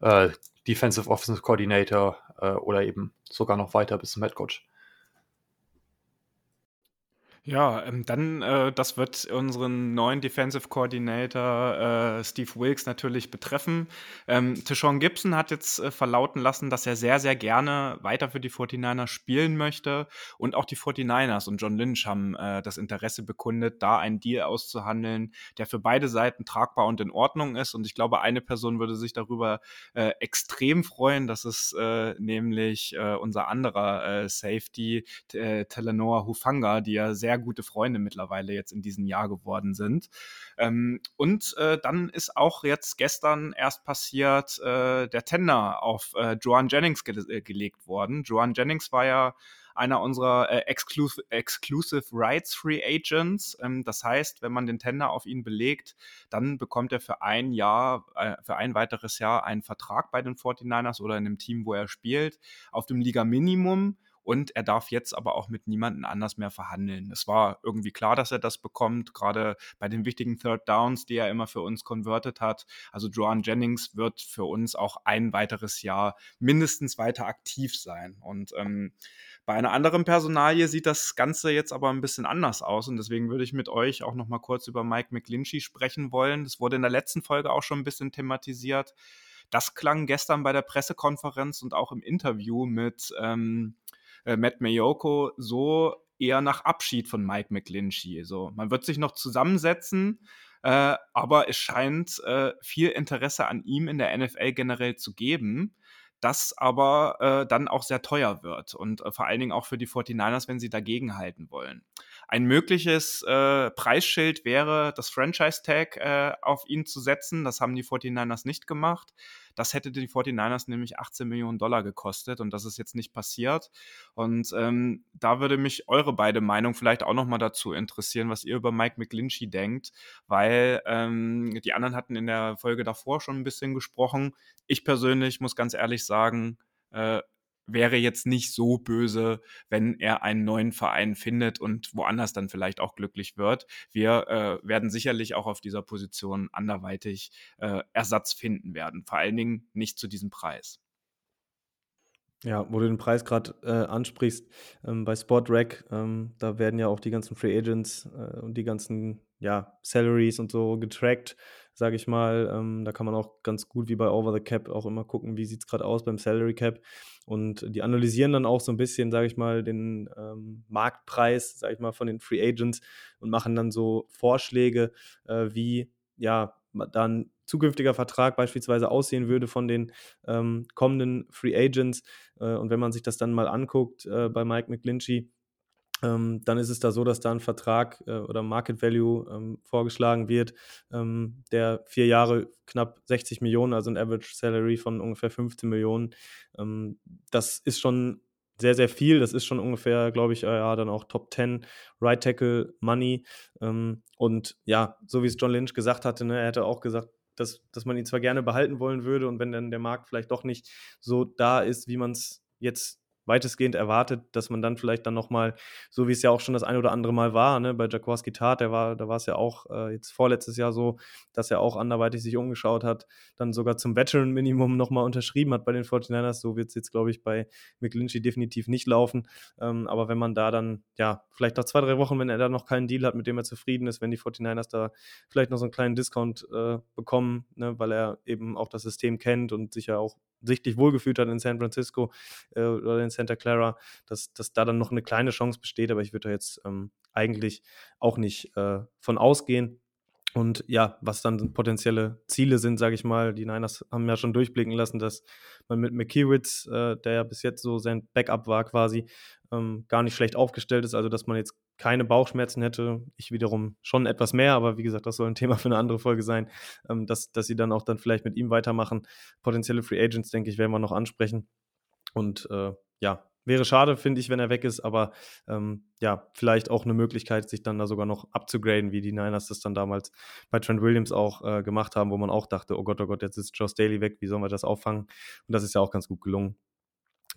äh, Defensive Offensive Coordinator äh, oder eben sogar noch weiter bis zum Head Coach. Ja, ähm, dann, äh, das wird unseren neuen Defensive Coordinator äh, Steve Wilkes natürlich betreffen. Ähm, Tishon Gibson hat jetzt äh, verlauten lassen, dass er sehr, sehr gerne weiter für die 49ers spielen möchte. Und auch die 49ers und John Lynch haben äh, das Interesse bekundet, da einen Deal auszuhandeln, der für beide Seiten tragbar und in Ordnung ist. Und ich glaube, eine Person würde sich darüber äh, extrem freuen. Das ist äh, nämlich äh, unser anderer äh, Safety, äh, Telenoa Hufanga, die ja sehr gute Freunde mittlerweile jetzt in diesem Jahr geworden sind. Ähm, und äh, dann ist auch jetzt gestern erst passiert äh, der Tender auf äh, Joan Jennings ge äh, gelegt worden. Joan Jennings war ja einer unserer äh, Exclusive, Exclusive Rights Free Agents. Ähm, das heißt, wenn man den Tender auf ihn belegt, dann bekommt er für ein Jahr, äh, für ein weiteres Jahr einen Vertrag bei den 49ers oder in dem Team, wo er spielt, auf dem Liga-Minimum und er darf jetzt aber auch mit niemandem anders mehr verhandeln. Es war irgendwie klar, dass er das bekommt, gerade bei den wichtigen Third Downs, die er immer für uns converted hat. Also Joan Jennings wird für uns auch ein weiteres Jahr mindestens weiter aktiv sein. Und ähm, bei einer anderen Personalie sieht das Ganze jetzt aber ein bisschen anders aus und deswegen würde ich mit euch auch noch mal kurz über Mike McGlinchey sprechen wollen. Das wurde in der letzten Folge auch schon ein bisschen thematisiert. Das klang gestern bei der Pressekonferenz und auch im Interview mit ähm, äh, Matt Mayoko so eher nach Abschied von Mike McGlinchey. So, man wird sich noch zusammensetzen, äh, aber es scheint äh, viel Interesse an ihm in der NFL generell zu geben das aber äh, dann auch sehr teuer wird und äh, vor allen Dingen auch für die 49ers, wenn sie dagegen halten wollen. Ein mögliches äh, Preisschild wäre, das Franchise-Tag äh, auf ihn zu setzen. Das haben die 49ers nicht gemacht. Das hätte die 49ers nämlich 18 Millionen Dollar gekostet und das ist jetzt nicht passiert. Und ähm, da würde mich eure beide Meinung vielleicht auch nochmal dazu interessieren, was ihr über Mike McGlinchey denkt, weil ähm, die anderen hatten in der Folge davor schon ein bisschen gesprochen. Ich persönlich muss ganz ehrlich sagen, äh, wäre jetzt nicht so böse, wenn er einen neuen Verein findet und woanders dann vielleicht auch glücklich wird. Wir äh, werden sicherlich auch auf dieser Position anderweitig äh, Ersatz finden werden, vor allen Dingen nicht zu diesem Preis. Ja, wo du den Preis gerade äh, ansprichst, ähm, bei SportRack, ähm, da werden ja auch die ganzen Free Agents äh, und die ganzen ja, Salaries und so getrackt sage ich mal. Ähm, da kann man auch ganz gut wie bei Over the Cap auch immer gucken, wie sieht es gerade aus beim Salary Cap. Und die analysieren dann auch so ein bisschen, sage ich mal, den ähm, Marktpreis, sage ich mal, von den Free Agents und machen dann so Vorschläge, äh, wie ja dann zukünftiger Vertrag beispielsweise aussehen würde von den ähm, kommenden Free Agents. Äh, und wenn man sich das dann mal anguckt äh, bei Mike McGlinchey, ähm, dann ist es da so, dass da ein Vertrag äh, oder Market Value ähm, vorgeschlagen wird, ähm, der vier Jahre knapp 60 Millionen, also ein Average Salary von ungefähr 15 Millionen. Ähm, das ist schon sehr, sehr viel. Das ist schon ungefähr, glaube ich, äh, ja, dann auch Top 10 Right Tackle Money. Ähm, und ja, so wie es John Lynch gesagt hatte, ne, er hätte auch gesagt, dass, dass man ihn zwar gerne behalten wollen würde und wenn dann der Markt vielleicht doch nicht so da ist, wie man es jetzt weitestgehend erwartet, dass man dann vielleicht dann nochmal, so wie es ja auch schon das ein oder andere Mal war, ne, bei Jaworski Tat, der war, da war es ja auch äh, jetzt vorletztes Jahr so, dass er auch anderweitig sich umgeschaut hat, dann sogar zum Veteran-Minimum nochmal unterschrieben hat bei den 49ers. So wird es jetzt, glaube ich, bei McGlinchey definitiv nicht laufen. Ähm, aber wenn man da dann, ja, vielleicht nach zwei, drei Wochen, wenn er da noch keinen Deal hat, mit dem er zufrieden ist, wenn die 49ers da vielleicht noch so einen kleinen Discount äh, bekommen, ne, weil er eben auch das System kennt und sich ja auch sichtlich wohlgefühlt hat in San Francisco äh, oder in Santa Clara, dass, dass da dann noch eine kleine Chance besteht, aber ich würde da jetzt ähm, eigentlich auch nicht äh, von ausgehen. Und ja, was dann potenzielle Ziele sind, sage ich mal, die Niners haben ja schon durchblicken lassen, dass man mit McKiewicz, äh, der ja bis jetzt so sein Backup war quasi, ähm, gar nicht schlecht aufgestellt ist. Also, dass man jetzt keine Bauchschmerzen hätte. Ich wiederum schon etwas mehr, aber wie gesagt, das soll ein Thema für eine andere Folge sein, ähm, dass, dass sie dann auch dann vielleicht mit ihm weitermachen. Potenzielle Free Agents, denke ich, werden wir noch ansprechen. Und äh, ja, wäre schade, finde ich, wenn er weg ist, aber ähm, ja, vielleicht auch eine Möglichkeit, sich dann da sogar noch abzugraden, wie die Niners das dann damals bei Trent Williams auch äh, gemacht haben, wo man auch dachte, oh Gott, oh Gott, jetzt ist Josh Daly weg, wie sollen wir das auffangen? Und das ist ja auch ganz gut gelungen.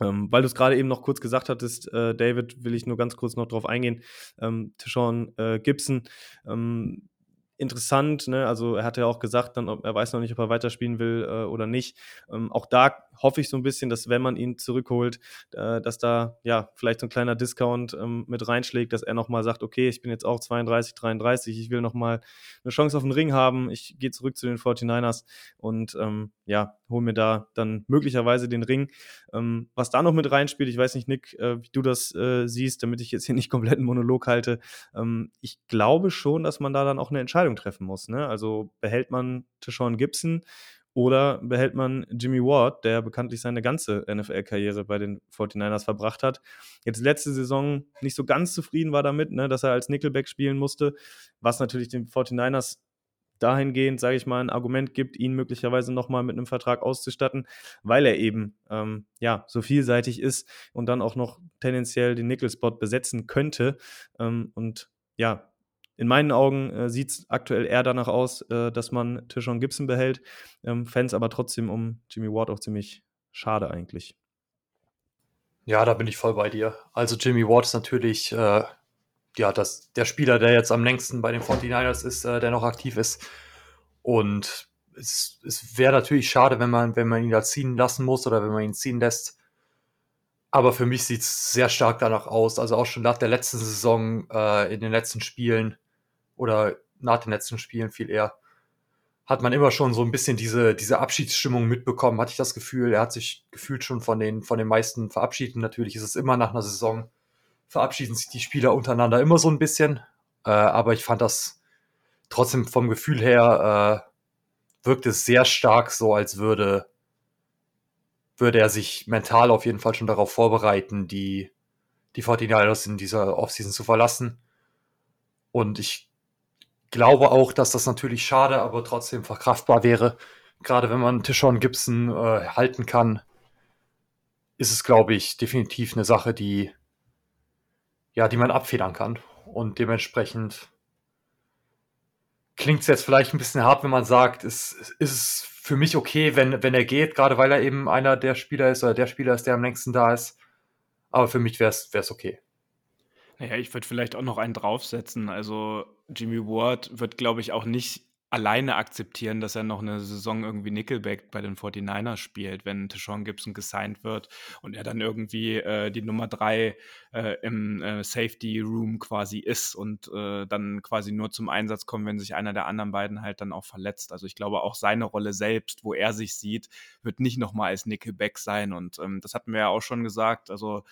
Ähm, weil du es gerade eben noch kurz gesagt hattest, äh, David, will ich nur ganz kurz noch drauf eingehen. Ähm, Tishon äh, Gibson, ähm, interessant, ne? also er hat ja auch gesagt, dann, er weiß noch nicht, ob er weiterspielen will äh, oder nicht. Ähm, auch da hoffe ich so ein bisschen, dass wenn man ihn zurückholt, äh, dass da ja vielleicht so ein kleiner Discount ähm, mit reinschlägt, dass er nochmal sagt, okay, ich bin jetzt auch 32, 33, ich will nochmal eine Chance auf den Ring haben, ich gehe zurück zu den 49ers und ähm, ja, hole mir da dann möglicherweise den Ring. Ähm, was da noch mit reinspielt, ich weiß nicht, Nick, äh, wie du das äh, siehst, damit ich jetzt hier nicht komplett einen Monolog halte. Ähm, ich glaube schon, dass man da dann auch eine Entscheidung treffen muss. Ne? Also behält man Deshaun Gibson oder behält man Jimmy Ward, der bekanntlich seine ganze NFL-Karriere bei den 49ers verbracht hat. Jetzt letzte Saison nicht so ganz zufrieden war damit, ne, dass er als Nickelback spielen musste, was natürlich den 49ers dahingehend, sage ich mal, ein Argument gibt, ihn möglicherweise nochmal mit einem Vertrag auszustatten, weil er eben ähm, ja so vielseitig ist und dann auch noch tendenziell den Nickel-Spot besetzen könnte. Ähm, und ja, in meinen Augen äh, sieht es aktuell eher danach aus, äh, dass man Tishon Gibson behält. Ähm, Fans aber trotzdem um Jimmy Ward auch ziemlich schade eigentlich. Ja, da bin ich voll bei dir. Also Jimmy Ward ist natürlich äh, ja, das, der Spieler, der jetzt am längsten bei den 49ers ist, äh, der noch aktiv ist. Und es, es wäre natürlich schade, wenn man, wenn man ihn da ziehen lassen muss oder wenn man ihn ziehen lässt. Aber für mich sieht es sehr stark danach aus. Also auch schon nach der letzten Saison, äh, in den letzten Spielen oder nach den letzten Spielen viel eher, hat man immer schon so ein bisschen diese, diese Abschiedsstimmung mitbekommen, hatte ich das Gefühl. Er hat sich gefühlt schon von den, von den meisten verabschiedet. Natürlich ist es immer nach einer Saison, verabschieden sich die Spieler untereinander immer so ein bisschen. Äh, aber ich fand das trotzdem vom Gefühl her, äh, wirkt es sehr stark so, als würde, würde er sich mental auf jeden Fall schon darauf vorbereiten, die, die 49ers in dieser Offseason zu verlassen. Und ich glaube auch, dass das natürlich schade, aber trotzdem verkraftbar wäre. Gerade wenn man Tishon Gibson äh, halten kann, ist es, glaube ich, definitiv eine Sache, die, ja, die man abfedern kann. Und dementsprechend klingt es jetzt vielleicht ein bisschen hart, wenn man sagt, es ist es für mich okay, wenn, wenn er geht, gerade weil er eben einer der Spieler ist oder der Spieler ist, der am längsten da ist. Aber für mich wäre es okay. Naja, ich würde vielleicht auch noch einen draufsetzen. Also Jimmy Ward wird, glaube ich, auch nicht alleine akzeptieren, dass er noch eine Saison irgendwie Nickelback bei den 49ers spielt, wenn Deshaun Gibson gesigned wird und er dann irgendwie äh, die Nummer drei äh, im äh, Safety Room quasi ist und äh, dann quasi nur zum Einsatz kommt, wenn sich einer der anderen beiden halt dann auch verletzt. Also ich glaube auch seine Rolle selbst, wo er sich sieht, wird nicht nochmal als Nickelback sein und ähm, das hatten wir ja auch schon gesagt. Also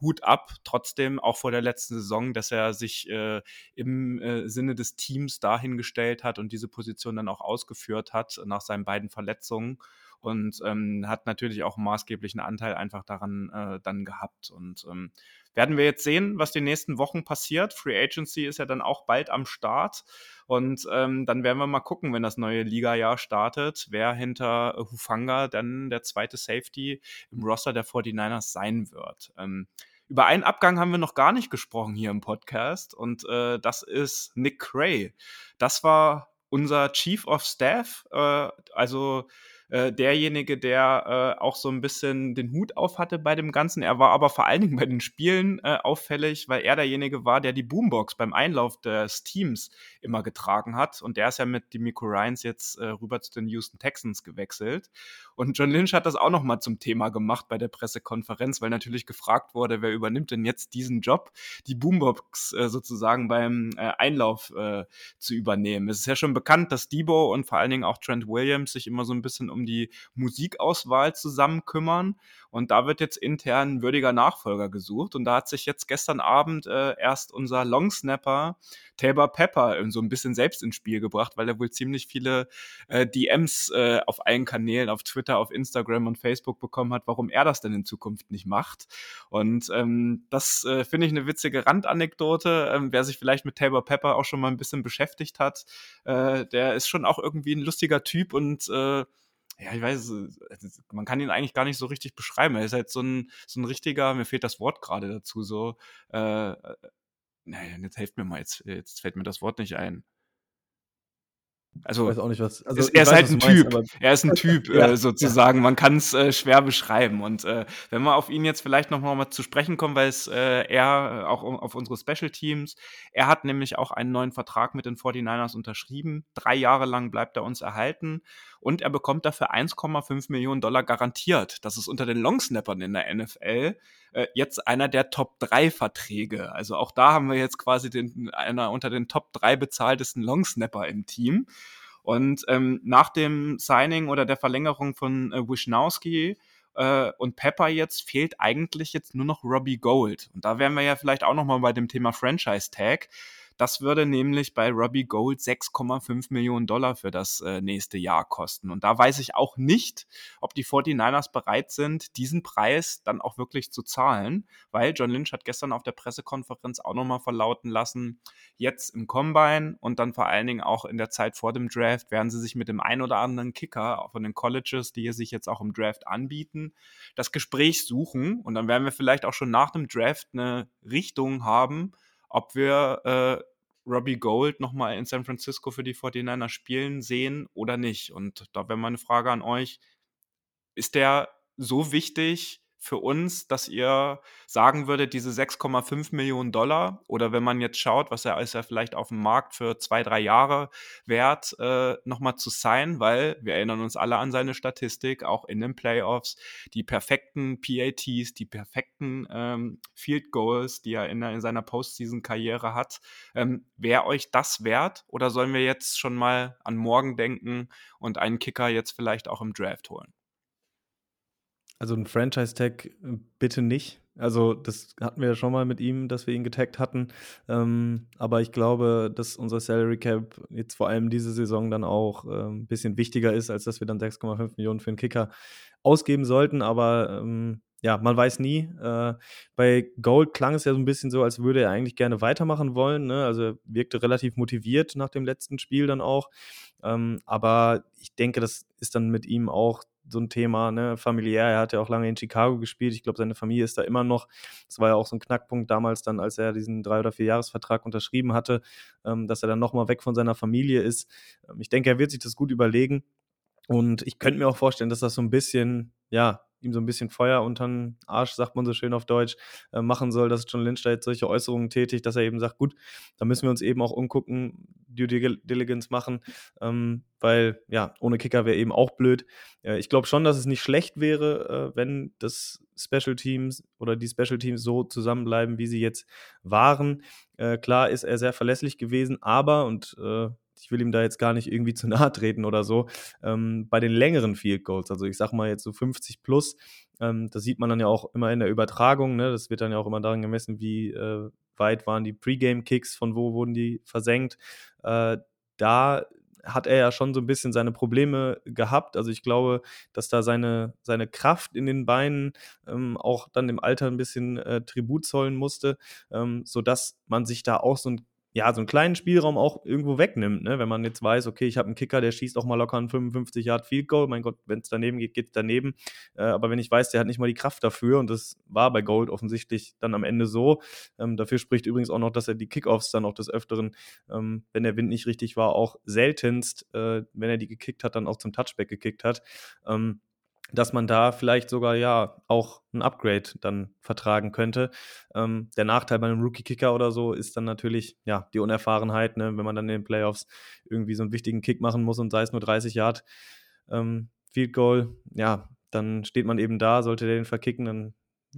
Hut ab, trotzdem auch vor der letzten Saison, dass er sich äh, im äh, Sinne des Teams dahingestellt hat und diese Position dann auch ausgeführt hat nach seinen beiden Verletzungen und ähm, hat natürlich auch einen maßgeblichen Anteil einfach daran äh, dann gehabt. Und ähm, werden wir jetzt sehen, was die nächsten Wochen passiert. Free Agency ist ja dann auch bald am Start. Und ähm, dann werden wir mal gucken, wenn das neue Liga-Jahr startet, wer hinter Hufanga dann der zweite Safety im Roster der 49ers sein wird. Ähm, über einen Abgang haben wir noch gar nicht gesprochen hier im Podcast und äh, das ist Nick Cray. Das war unser Chief of Staff, äh, also äh, derjenige, der äh, auch so ein bisschen den Hut auf hatte bei dem Ganzen. Er war aber vor allen Dingen bei den Spielen äh, auffällig, weil er derjenige war, der die Boombox beim Einlauf des Teams immer getragen hat. Und der ist ja mit Demico Ryans jetzt äh, rüber zu den Houston Texans gewechselt. Und John Lynch hat das auch noch mal zum Thema gemacht bei der Pressekonferenz, weil natürlich gefragt wurde, wer übernimmt denn jetzt diesen Job, die Boombox äh, sozusagen beim äh, Einlauf äh, zu übernehmen. Es ist ja schon bekannt, dass Debo und vor allen Dingen auch Trent Williams sich immer so ein bisschen um die Musikauswahl zusammen kümmern. Und da wird jetzt intern würdiger Nachfolger gesucht. Und da hat sich jetzt gestern Abend äh, erst unser Longsnapper Tabor Pepper äh, so ein bisschen selbst ins Spiel gebracht, weil er wohl ziemlich viele äh, DMs äh, auf allen Kanälen, auf Twitter, auf Instagram und Facebook bekommen hat, warum er das denn in Zukunft nicht macht. Und ähm, das äh, finde ich eine witzige Randanekdote. Ähm, wer sich vielleicht mit Tabor Pepper auch schon mal ein bisschen beschäftigt hat, äh, der ist schon auch irgendwie ein lustiger Typ und äh, ja, ich weiß, man kann ihn eigentlich gar nicht so richtig beschreiben. Er ist halt so ein, so ein richtiger, mir fehlt das Wort gerade dazu, so, äh, äh naja, jetzt helft mir mal, jetzt, jetzt fällt mir das Wort nicht ein. Also, ich weiß auch nicht, was. Also, ist, er ist halt ein Typ. Er ist ein Typ, äh, sozusagen. Ja. Man kann es äh, schwer beschreiben. Und äh, wenn wir auf ihn jetzt vielleicht noch mal zu sprechen kommen, weil es äh, er auch auf unsere Special Teams, er hat nämlich auch einen neuen Vertrag mit den 49ers unterschrieben. Drei Jahre lang bleibt er uns erhalten und er bekommt dafür 1,5 Millionen Dollar garantiert. Das ist unter den Longsnappern in der NFL äh, jetzt einer der Top 3 Verträge. Also auch da haben wir jetzt quasi den, einer unter den Top 3 bezahltesten Longsnapper im Team. Und ähm, nach dem Signing oder der Verlängerung von äh, Wisnowski äh, und Pepper jetzt fehlt eigentlich jetzt nur noch Robbie Gold. Und da wären wir ja vielleicht auch noch mal bei dem Thema Franchise Tag. Das würde nämlich bei Robbie Gold 6,5 Millionen Dollar für das äh, nächste Jahr kosten. Und da weiß ich auch nicht, ob die 49ers bereit sind, diesen Preis dann auch wirklich zu zahlen, weil John Lynch hat gestern auf der Pressekonferenz auch nochmal verlauten lassen, jetzt im Combine und dann vor allen Dingen auch in der Zeit vor dem Draft werden sie sich mit dem ein oder anderen Kicker von den Colleges, die sich jetzt auch im Draft anbieten, das Gespräch suchen und dann werden wir vielleicht auch schon nach dem Draft eine Richtung haben, ob wir äh, Robbie Gold nochmal in San Francisco für die 49er spielen sehen oder nicht. Und da wäre meine Frage an euch, ist der so wichtig, für uns, dass ihr sagen würdet, diese 6,5 Millionen Dollar oder wenn man jetzt schaut, was er ist ja vielleicht auf dem Markt für zwei, drei Jahre wert, äh, nochmal zu sein, weil wir erinnern uns alle an seine Statistik, auch in den Playoffs, die perfekten PATs, die perfekten ähm, Field Goals, die er in, in seiner Postseason-Karriere hat. Ähm, Wäre euch das wert oder sollen wir jetzt schon mal an morgen denken und einen Kicker jetzt vielleicht auch im Draft holen? Also ein Franchise-Tag äh, bitte nicht. Also das hatten wir ja schon mal mit ihm, dass wir ihn getaggt hatten. Ähm, aber ich glaube, dass unser Salary Cap jetzt vor allem diese Saison dann auch äh, ein bisschen wichtiger ist, als dass wir dann 6,5 Millionen für einen Kicker ausgeben sollten. Aber ähm, ja, man weiß nie. Äh, bei Gold klang es ja so ein bisschen so, als würde er eigentlich gerne weitermachen wollen. Ne? Also er wirkte relativ motiviert nach dem letzten Spiel dann auch. Ähm, aber ich denke, das ist dann mit ihm auch so ein Thema, ne, familiär. Er hat ja auch lange in Chicago gespielt. Ich glaube, seine Familie ist da immer noch. Das war ja auch so ein Knackpunkt damals dann, als er diesen drei- oder vier Jahresvertrag unterschrieben hatte, ähm, dass er dann nochmal weg von seiner Familie ist. Ähm, ich denke, er wird sich das gut überlegen. Und ich könnte mir auch vorstellen, dass das so ein bisschen, ja, ihm so ein bisschen Feuer unter den Arsch, sagt man so schön auf Deutsch, äh, machen soll, dass John Lynch da jetzt solche Äußerungen tätigt, dass er eben sagt, gut, da müssen wir uns eben auch umgucken, Due Diligence machen, ähm, weil ja, ohne Kicker wäre eben auch blöd. Äh, ich glaube schon, dass es nicht schlecht wäre, äh, wenn das Special Teams oder die Special Teams so zusammenbleiben, wie sie jetzt waren. Äh, klar ist er sehr verlässlich gewesen, aber, und ich will ihm da jetzt gar nicht irgendwie zu nahe treten oder so, ähm, bei den längeren Field Goals, also ich sag mal jetzt so 50 plus, ähm, das sieht man dann ja auch immer in der Übertragung, ne? das wird dann ja auch immer daran gemessen, wie äh, weit waren die Pre-Game-Kicks, von wo wurden die versenkt. Äh, da hat er ja schon so ein bisschen seine Probleme gehabt. Also ich glaube, dass da seine, seine Kraft in den Beinen ähm, auch dann im Alter ein bisschen äh, Tribut zollen musste, ähm, sodass man sich da auch so ein ja, so einen kleinen Spielraum auch irgendwo wegnimmt, ne? wenn man jetzt weiß, okay, ich habe einen Kicker, der schießt auch mal locker einen 55 Yard Field Goal, mein Gott, wenn es daneben geht, geht es daneben, äh, aber wenn ich weiß, der hat nicht mal die Kraft dafür und das war bei Gold offensichtlich dann am Ende so, ähm, dafür spricht übrigens auch noch, dass er die Kickoffs dann auch des Öfteren, ähm, wenn der Wind nicht richtig war, auch seltenst, äh, wenn er die gekickt hat, dann auch zum Touchback gekickt hat, ähm, dass man da vielleicht sogar ja auch ein Upgrade dann vertragen könnte. Ähm, der Nachteil bei einem Rookie-Kicker oder so ist dann natürlich ja die Unerfahrenheit, ne? wenn man dann in den Playoffs irgendwie so einen wichtigen Kick machen muss und sei es nur 30 Yard ähm, Field Goal, ja, dann steht man eben da, sollte der den verkicken, dann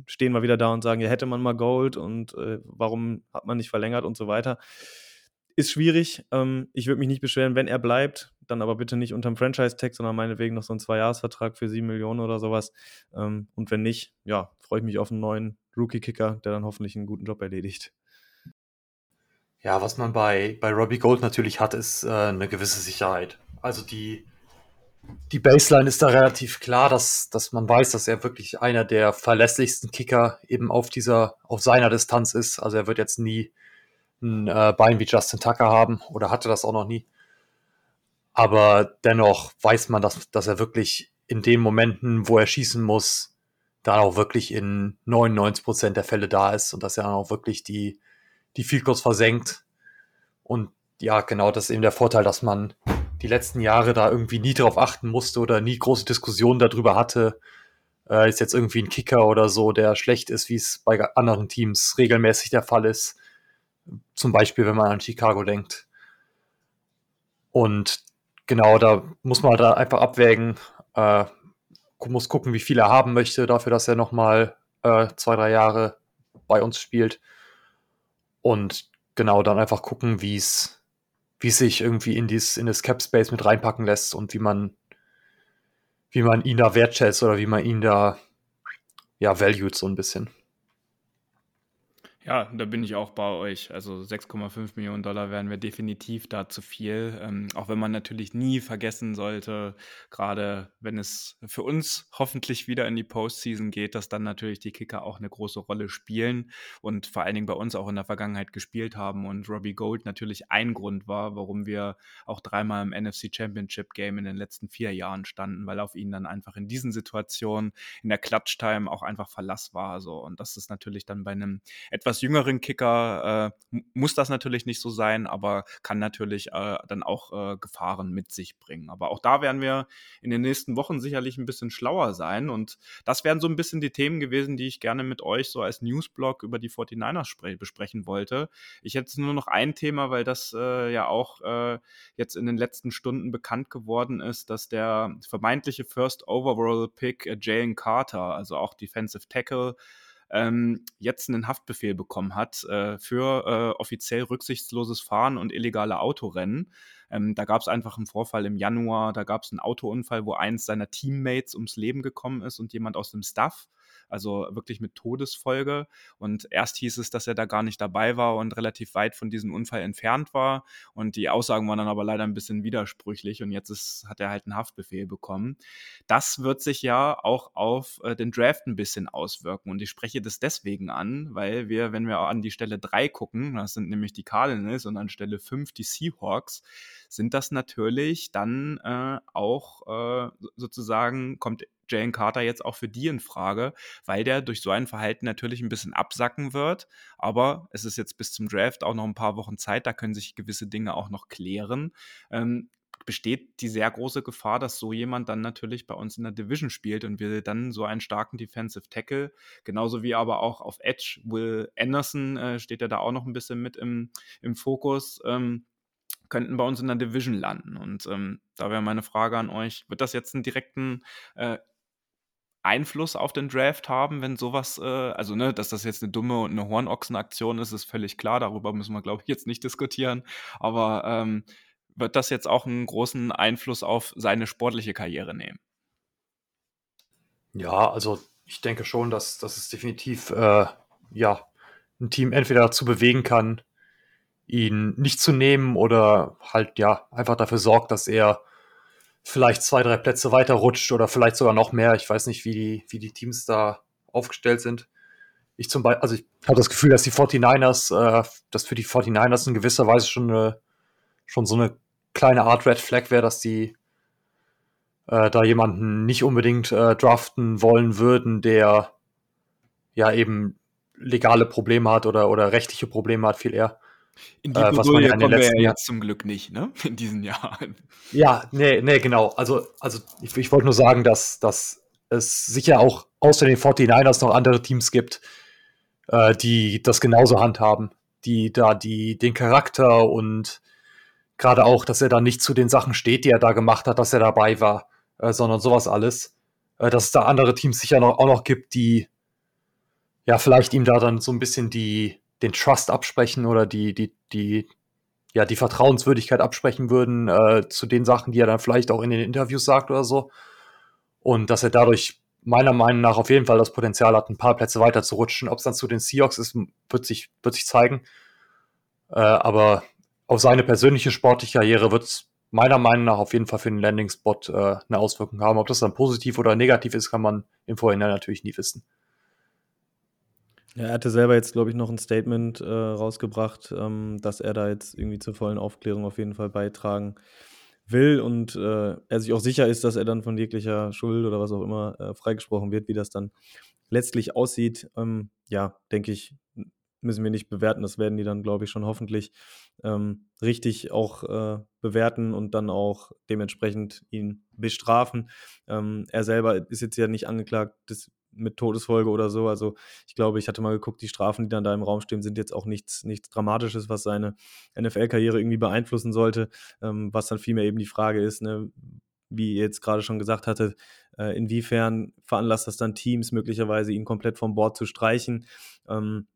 stehen wir wieder da und sagen, ja, hätte man mal Gold und äh, warum hat man nicht verlängert und so weiter. Ist schwierig. Ähm, ich würde mich nicht beschweren, wenn er bleibt dann aber bitte nicht unterm Franchise-Tag, sondern meinetwegen noch so einen Zwei-Jahres-Vertrag für sieben Millionen oder sowas. Ähm, und wenn nicht, ja, freue ich mich auf einen neuen Rookie-Kicker, der dann hoffentlich einen guten Job erledigt. Ja, was man bei, bei Robbie Gold natürlich hat, ist äh, eine gewisse Sicherheit. Also die, die Baseline ist da relativ klar, dass, dass man weiß, dass er wirklich einer der verlässlichsten Kicker eben auf dieser, auf seiner Distanz ist. Also er wird jetzt nie ein äh, Bein wie Justin Tucker haben oder hatte das auch noch nie. Aber dennoch weiß man, dass, dass er wirklich in den Momenten, wo er schießen muss, dann auch wirklich in 99 Prozent der Fälle da ist und dass er dann auch wirklich die, die Goals versenkt. Und ja, genau, das ist eben der Vorteil, dass man die letzten Jahre da irgendwie nie drauf achten musste oder nie große Diskussionen darüber hatte, äh, ist jetzt irgendwie ein Kicker oder so, der schlecht ist, wie es bei anderen Teams regelmäßig der Fall ist. Zum Beispiel, wenn man an Chicago denkt. Und genau, da muss man da einfach abwägen, äh, muss gucken, wie viel er haben möchte, dafür, dass er nochmal äh, zwei, drei Jahre bei uns spielt. Und genau, dann einfach gucken, wie es wie sich irgendwie in, dies, in das Cap Space mit reinpacken lässt und wie man wie man ihn da wertschätzt oder wie man ihn da ja valued so ein bisschen. Ja, da bin ich auch bei euch. Also 6,5 Millionen Dollar wären wir definitiv da zu viel. Ähm, auch wenn man natürlich nie vergessen sollte, gerade wenn es für uns hoffentlich wieder in die Postseason geht, dass dann natürlich die Kicker auch eine große Rolle spielen und vor allen Dingen bei uns auch in der Vergangenheit gespielt haben und Robbie Gold natürlich ein Grund war, warum wir auch dreimal im NFC Championship Game in den letzten vier Jahren standen, weil auf ihn dann einfach in diesen Situationen in der Clutch-Time auch einfach Verlass war. So. Und das ist natürlich dann bei einem etwas etwas jüngeren Kicker äh, muss das natürlich nicht so sein, aber kann natürlich äh, dann auch äh, Gefahren mit sich bringen. Aber auch da werden wir in den nächsten Wochen sicherlich ein bisschen schlauer sein. Und das wären so ein bisschen die Themen gewesen, die ich gerne mit euch so als Newsblog über die 49ers besprechen wollte. Ich hätte nur noch ein Thema, weil das äh, ja auch äh, jetzt in den letzten Stunden bekannt geworden ist, dass der vermeintliche First Overall Pick äh, Jalen Carter, also auch Defensive Tackle, ähm, jetzt einen Haftbefehl bekommen hat äh, für äh, offiziell rücksichtsloses Fahren und illegale Autorennen. Ähm, da gab es einfach einen Vorfall im Januar, da gab es einen Autounfall, wo eins seiner Teammates ums Leben gekommen ist und jemand aus dem Staff also wirklich mit Todesfolge. Und erst hieß es, dass er da gar nicht dabei war und relativ weit von diesem Unfall entfernt war. Und die Aussagen waren dann aber leider ein bisschen widersprüchlich und jetzt ist, hat er halt einen Haftbefehl bekommen. Das wird sich ja auch auf äh, den Draft ein bisschen auswirken. Und ich spreche das deswegen an, weil wir, wenn wir an die Stelle 3 gucken, das sind nämlich die Cardinals und an Stelle 5 die Seahawks, sind das natürlich dann äh, auch äh, sozusagen, kommt Jalen Carter jetzt auch für die in Frage, weil der durch so ein Verhalten natürlich ein bisschen absacken wird. Aber es ist jetzt bis zum Draft auch noch ein paar Wochen Zeit, da können sich gewisse Dinge auch noch klären. Ähm, besteht die sehr große Gefahr, dass so jemand dann natürlich bei uns in der Division spielt und wir dann so einen starken Defensive Tackle, genauso wie aber auch auf Edge, Will Anderson äh, steht ja da auch noch ein bisschen mit im, im Fokus. Ähm, könnten bei uns in der Division landen. Und ähm, da wäre meine Frage an euch: Wird das jetzt einen direkten äh, Einfluss auf den Draft haben, wenn sowas, äh, also ne, dass das jetzt eine dumme und eine Hornochsenaktion ist, ist völlig klar. Darüber müssen wir, glaube ich, jetzt nicht diskutieren. Aber ähm, wird das jetzt auch einen großen Einfluss auf seine sportliche Karriere nehmen? Ja, also ich denke schon, dass, dass es definitiv äh, ja, ein Team entweder dazu bewegen kann, ihn nicht zu nehmen oder halt ja einfach dafür sorgt, dass er vielleicht zwei, drei Plätze weiter rutscht oder vielleicht sogar noch mehr. Ich weiß nicht, wie die, wie die Teams da aufgestellt sind. Ich zum Beispiel, also ich habe das Gefühl, dass die 49ers, äh, dass für die 49ers in gewisser Weise schon, eine, schon so eine kleine Art Red Flag wäre, dass die äh, da jemanden nicht unbedingt äh, draften wollen würden, der ja eben legale Probleme hat oder, oder rechtliche Probleme hat, viel eher. In die äh, was man ja in kommen wir ja jetzt zum Glück nicht, ne? In diesen Jahren. Ja, nee, nee, genau. Also, also ich, ich wollte nur sagen, dass, dass es sicher auch außer den 49ers noch andere Teams gibt, äh, die das genauso handhaben, die da die, den Charakter und gerade auch, dass er da nicht zu den Sachen steht, die er da gemacht hat, dass er dabei war, äh, sondern sowas alles. Äh, dass es da andere Teams sicher noch, auch noch gibt, die ja vielleicht ihm da dann so ein bisschen die, den Trust absprechen oder die, die, die, ja, die Vertrauenswürdigkeit absprechen würden äh, zu den Sachen, die er dann vielleicht auch in den Interviews sagt oder so. Und dass er dadurch meiner Meinung nach auf jeden Fall das Potenzial hat, ein paar Plätze weiter zu rutschen. Ob es dann zu den Seahawks ist, wird sich, wird sich zeigen. Äh, aber auf seine persönliche sportliche Karriere wird es meiner Meinung nach auf jeden Fall für den Landing-Spot äh, eine Auswirkung haben. Ob das dann positiv oder negativ ist, kann man im Vorhinein natürlich nie wissen. Ja, er hatte selber jetzt, glaube ich, noch ein Statement äh, rausgebracht, ähm, dass er da jetzt irgendwie zur vollen Aufklärung auf jeden Fall beitragen will und äh, er sich auch sicher ist, dass er dann von jeglicher Schuld oder was auch immer äh, freigesprochen wird, wie das dann letztlich aussieht. Ähm, ja, denke ich, müssen wir nicht bewerten. Das werden die dann, glaube ich, schon hoffentlich ähm, richtig auch äh, bewerten und dann auch dementsprechend ihn bestrafen. Ähm, er selber ist jetzt ja nicht angeklagt das, mit Todesfolge oder so. Also ich glaube, ich hatte mal geguckt, die Strafen, die dann da im Raum stehen, sind jetzt auch nichts, nichts Dramatisches, was seine NFL-Karriere irgendwie beeinflussen sollte. Ähm, was dann vielmehr eben die Frage ist, ne, wie ihr jetzt gerade schon gesagt hattet, äh, inwiefern veranlasst das dann Teams möglicherweise, ihn komplett vom Board zu streichen? Ähm,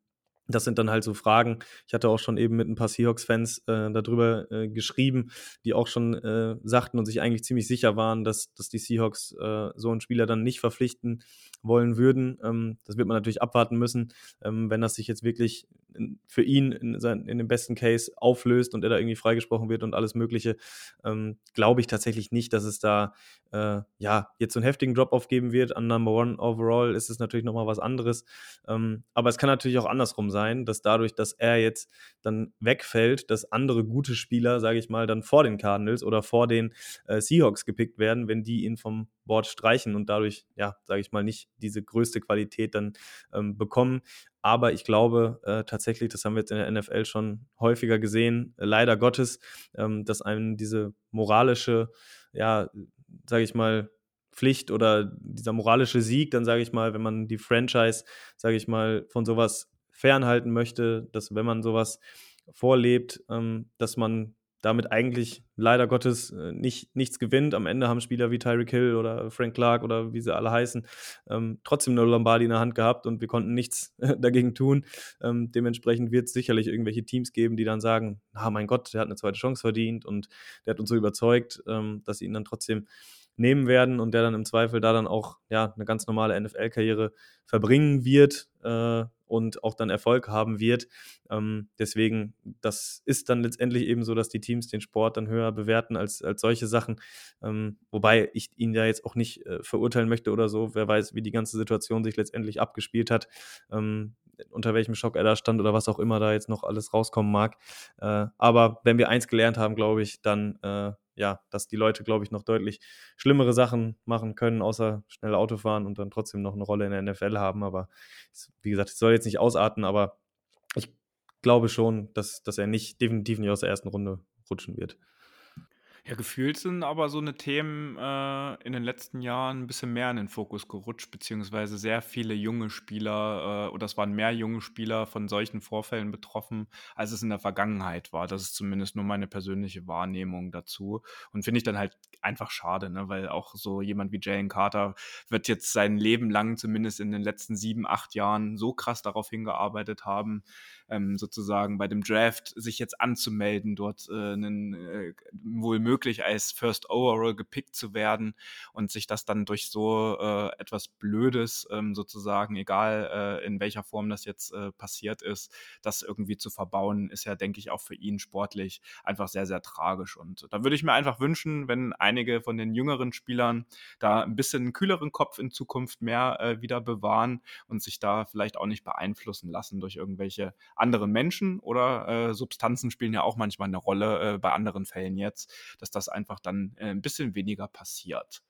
das sind dann halt so Fragen. Ich hatte auch schon eben mit ein paar Seahawks-Fans äh, darüber äh, geschrieben, die auch schon äh, sagten und sich eigentlich ziemlich sicher waren, dass, dass die Seahawks äh, so einen Spieler dann nicht verpflichten wollen würden. Ähm, das wird man natürlich abwarten müssen. Ähm, wenn das sich jetzt wirklich in, für ihn in, sein, in, dem besten Case auflöst und er da irgendwie freigesprochen wird und alles Mögliche, ähm, glaube ich tatsächlich nicht, dass es da äh, ja jetzt so einen heftigen Drop-off geben wird. An Number One overall ist es natürlich nochmal was anderes. Ähm, aber es kann natürlich auch andersrum sein, dass dadurch, dass er jetzt dann wegfällt, dass andere gute Spieler, sage ich mal, dann vor den Cardinals oder vor den äh, Seahawks gepickt werden, wenn die ihn vom Board streichen und dadurch, ja, sage ich mal, nicht diese größte Qualität dann ähm, bekommen. Aber ich glaube äh, tatsächlich, das haben wir jetzt in der NFL schon häufiger gesehen, leider Gottes, ähm, dass einem diese moralische, ja, sage ich mal, Pflicht oder dieser moralische Sieg, dann sage ich mal, wenn man die Franchise, sage ich mal, von sowas fernhalten möchte, dass wenn man sowas vorlebt, ähm, dass man damit eigentlich leider Gottes äh, nicht, nichts gewinnt. Am Ende haben Spieler wie Tyreek Hill oder Frank Clark oder wie sie alle heißen, ähm, trotzdem eine Lombardi in der Hand gehabt und wir konnten nichts dagegen tun. Ähm, dementsprechend wird es sicherlich irgendwelche Teams geben, die dann sagen, ah mein Gott, der hat eine zweite Chance verdient und der hat uns so überzeugt, ähm, dass sie ihn dann trotzdem nehmen werden und der dann im Zweifel da dann auch ja, eine ganz normale NFL-Karriere verbringen wird äh, und auch dann Erfolg haben wird. Ähm, deswegen, das ist dann letztendlich eben so, dass die Teams den Sport dann höher bewerten als, als solche Sachen. Ähm, wobei ich ihn ja jetzt auch nicht äh, verurteilen möchte oder so. Wer weiß, wie die ganze Situation sich letztendlich abgespielt hat. Ähm, unter welchem Schock er da stand oder was auch immer da jetzt noch alles rauskommen mag. Äh, aber wenn wir eins gelernt haben, glaube ich, dann äh, ja, dass die Leute, glaube ich, noch deutlich schlimmere Sachen machen können, außer schnell Auto fahren und dann trotzdem noch eine Rolle in der NFL haben. Aber wie gesagt, es soll jetzt nicht ausarten, aber ich glaube schon, dass, dass er nicht definitiv nicht aus der ersten Runde rutschen wird. Ja, gefühlt sind aber so eine Themen äh, in den letzten Jahren ein bisschen mehr in den Fokus gerutscht, beziehungsweise sehr viele junge Spieler äh, oder es waren mehr junge Spieler von solchen Vorfällen betroffen, als es in der Vergangenheit war. Das ist zumindest nur meine persönliche Wahrnehmung dazu. Und finde ich dann halt einfach schade, ne? weil auch so jemand wie Jalen Carter wird jetzt sein Leben lang, zumindest in den letzten sieben, acht Jahren, so krass darauf hingearbeitet haben, ähm, sozusagen bei dem Draft sich jetzt anzumelden, dort äh, einen, äh, wohl möglich als First Overall gepickt zu werden und sich das dann durch so äh, etwas Blödes ähm, sozusagen, egal äh, in welcher Form das jetzt äh, passiert ist, das irgendwie zu verbauen, ist ja, denke ich, auch für ihn sportlich einfach sehr, sehr tragisch. Und da würde ich mir einfach wünschen, wenn einige von den jüngeren Spielern da ein bisschen einen kühleren Kopf in Zukunft mehr äh, wieder bewahren und sich da vielleicht auch nicht beeinflussen lassen durch irgendwelche anderen Menschen oder äh, Substanzen spielen ja auch manchmal eine Rolle äh, bei anderen Fällen jetzt, dass das einfach dann äh, ein bisschen weniger passiert.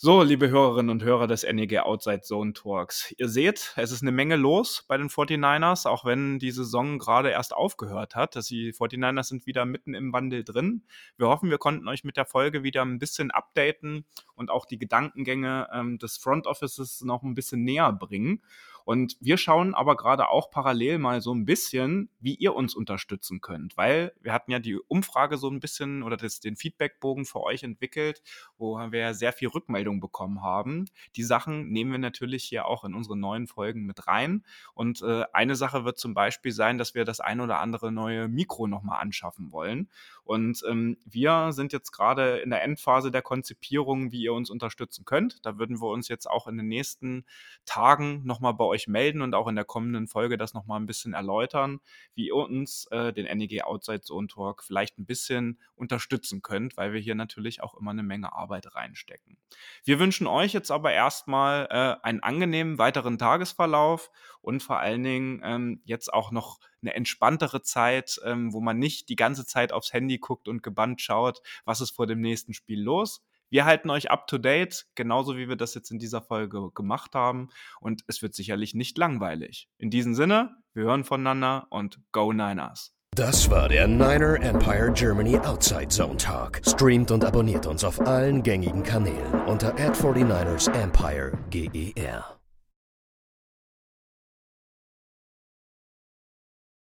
So, liebe Hörerinnen und Hörer des NEG Outside Zone Talks. Ihr seht, es ist eine Menge los bei den 49ers, auch wenn die Saison gerade erst aufgehört hat. Dass die 49ers sind wieder mitten im Wandel drin. Wir hoffen, wir konnten euch mit der Folge wieder ein bisschen updaten und auch die Gedankengänge ähm, des Front Offices noch ein bisschen näher bringen. Und wir schauen aber gerade auch parallel mal so ein bisschen, wie ihr uns unterstützen könnt, weil wir hatten ja die Umfrage so ein bisschen oder das, den Feedbackbogen für euch entwickelt, wo wir sehr viel Rückmeldung bekommen haben. Die Sachen nehmen wir natürlich hier auch in unsere neuen Folgen mit rein. Und äh, eine Sache wird zum Beispiel sein, dass wir das ein oder andere neue Mikro nochmal anschaffen wollen. Und ähm, wir sind jetzt gerade in der Endphase der Konzipierung, wie ihr uns unterstützen könnt. Da würden wir uns jetzt auch in den nächsten Tagen nochmal bei euch euch melden und auch in der kommenden Folge das nochmal ein bisschen erläutern, wie ihr uns, äh, den NEG Outside Zone Talk, vielleicht ein bisschen unterstützen könnt, weil wir hier natürlich auch immer eine Menge Arbeit reinstecken. Wir wünschen euch jetzt aber erstmal äh, einen angenehmen weiteren Tagesverlauf und vor allen Dingen ähm, jetzt auch noch eine entspanntere Zeit, ähm, wo man nicht die ganze Zeit aufs Handy guckt und gebannt schaut, was ist vor dem nächsten Spiel los. Wir halten euch up to date, genauso wie wir das jetzt in dieser Folge gemacht haben. Und es wird sicherlich nicht langweilig. In diesem Sinne, wir hören voneinander und Go Niners! Das war der Niner Empire Germany Outside Zone Talk. Streamt und abonniert uns auf allen gängigen Kanälen unter ad 49 ersempire GER.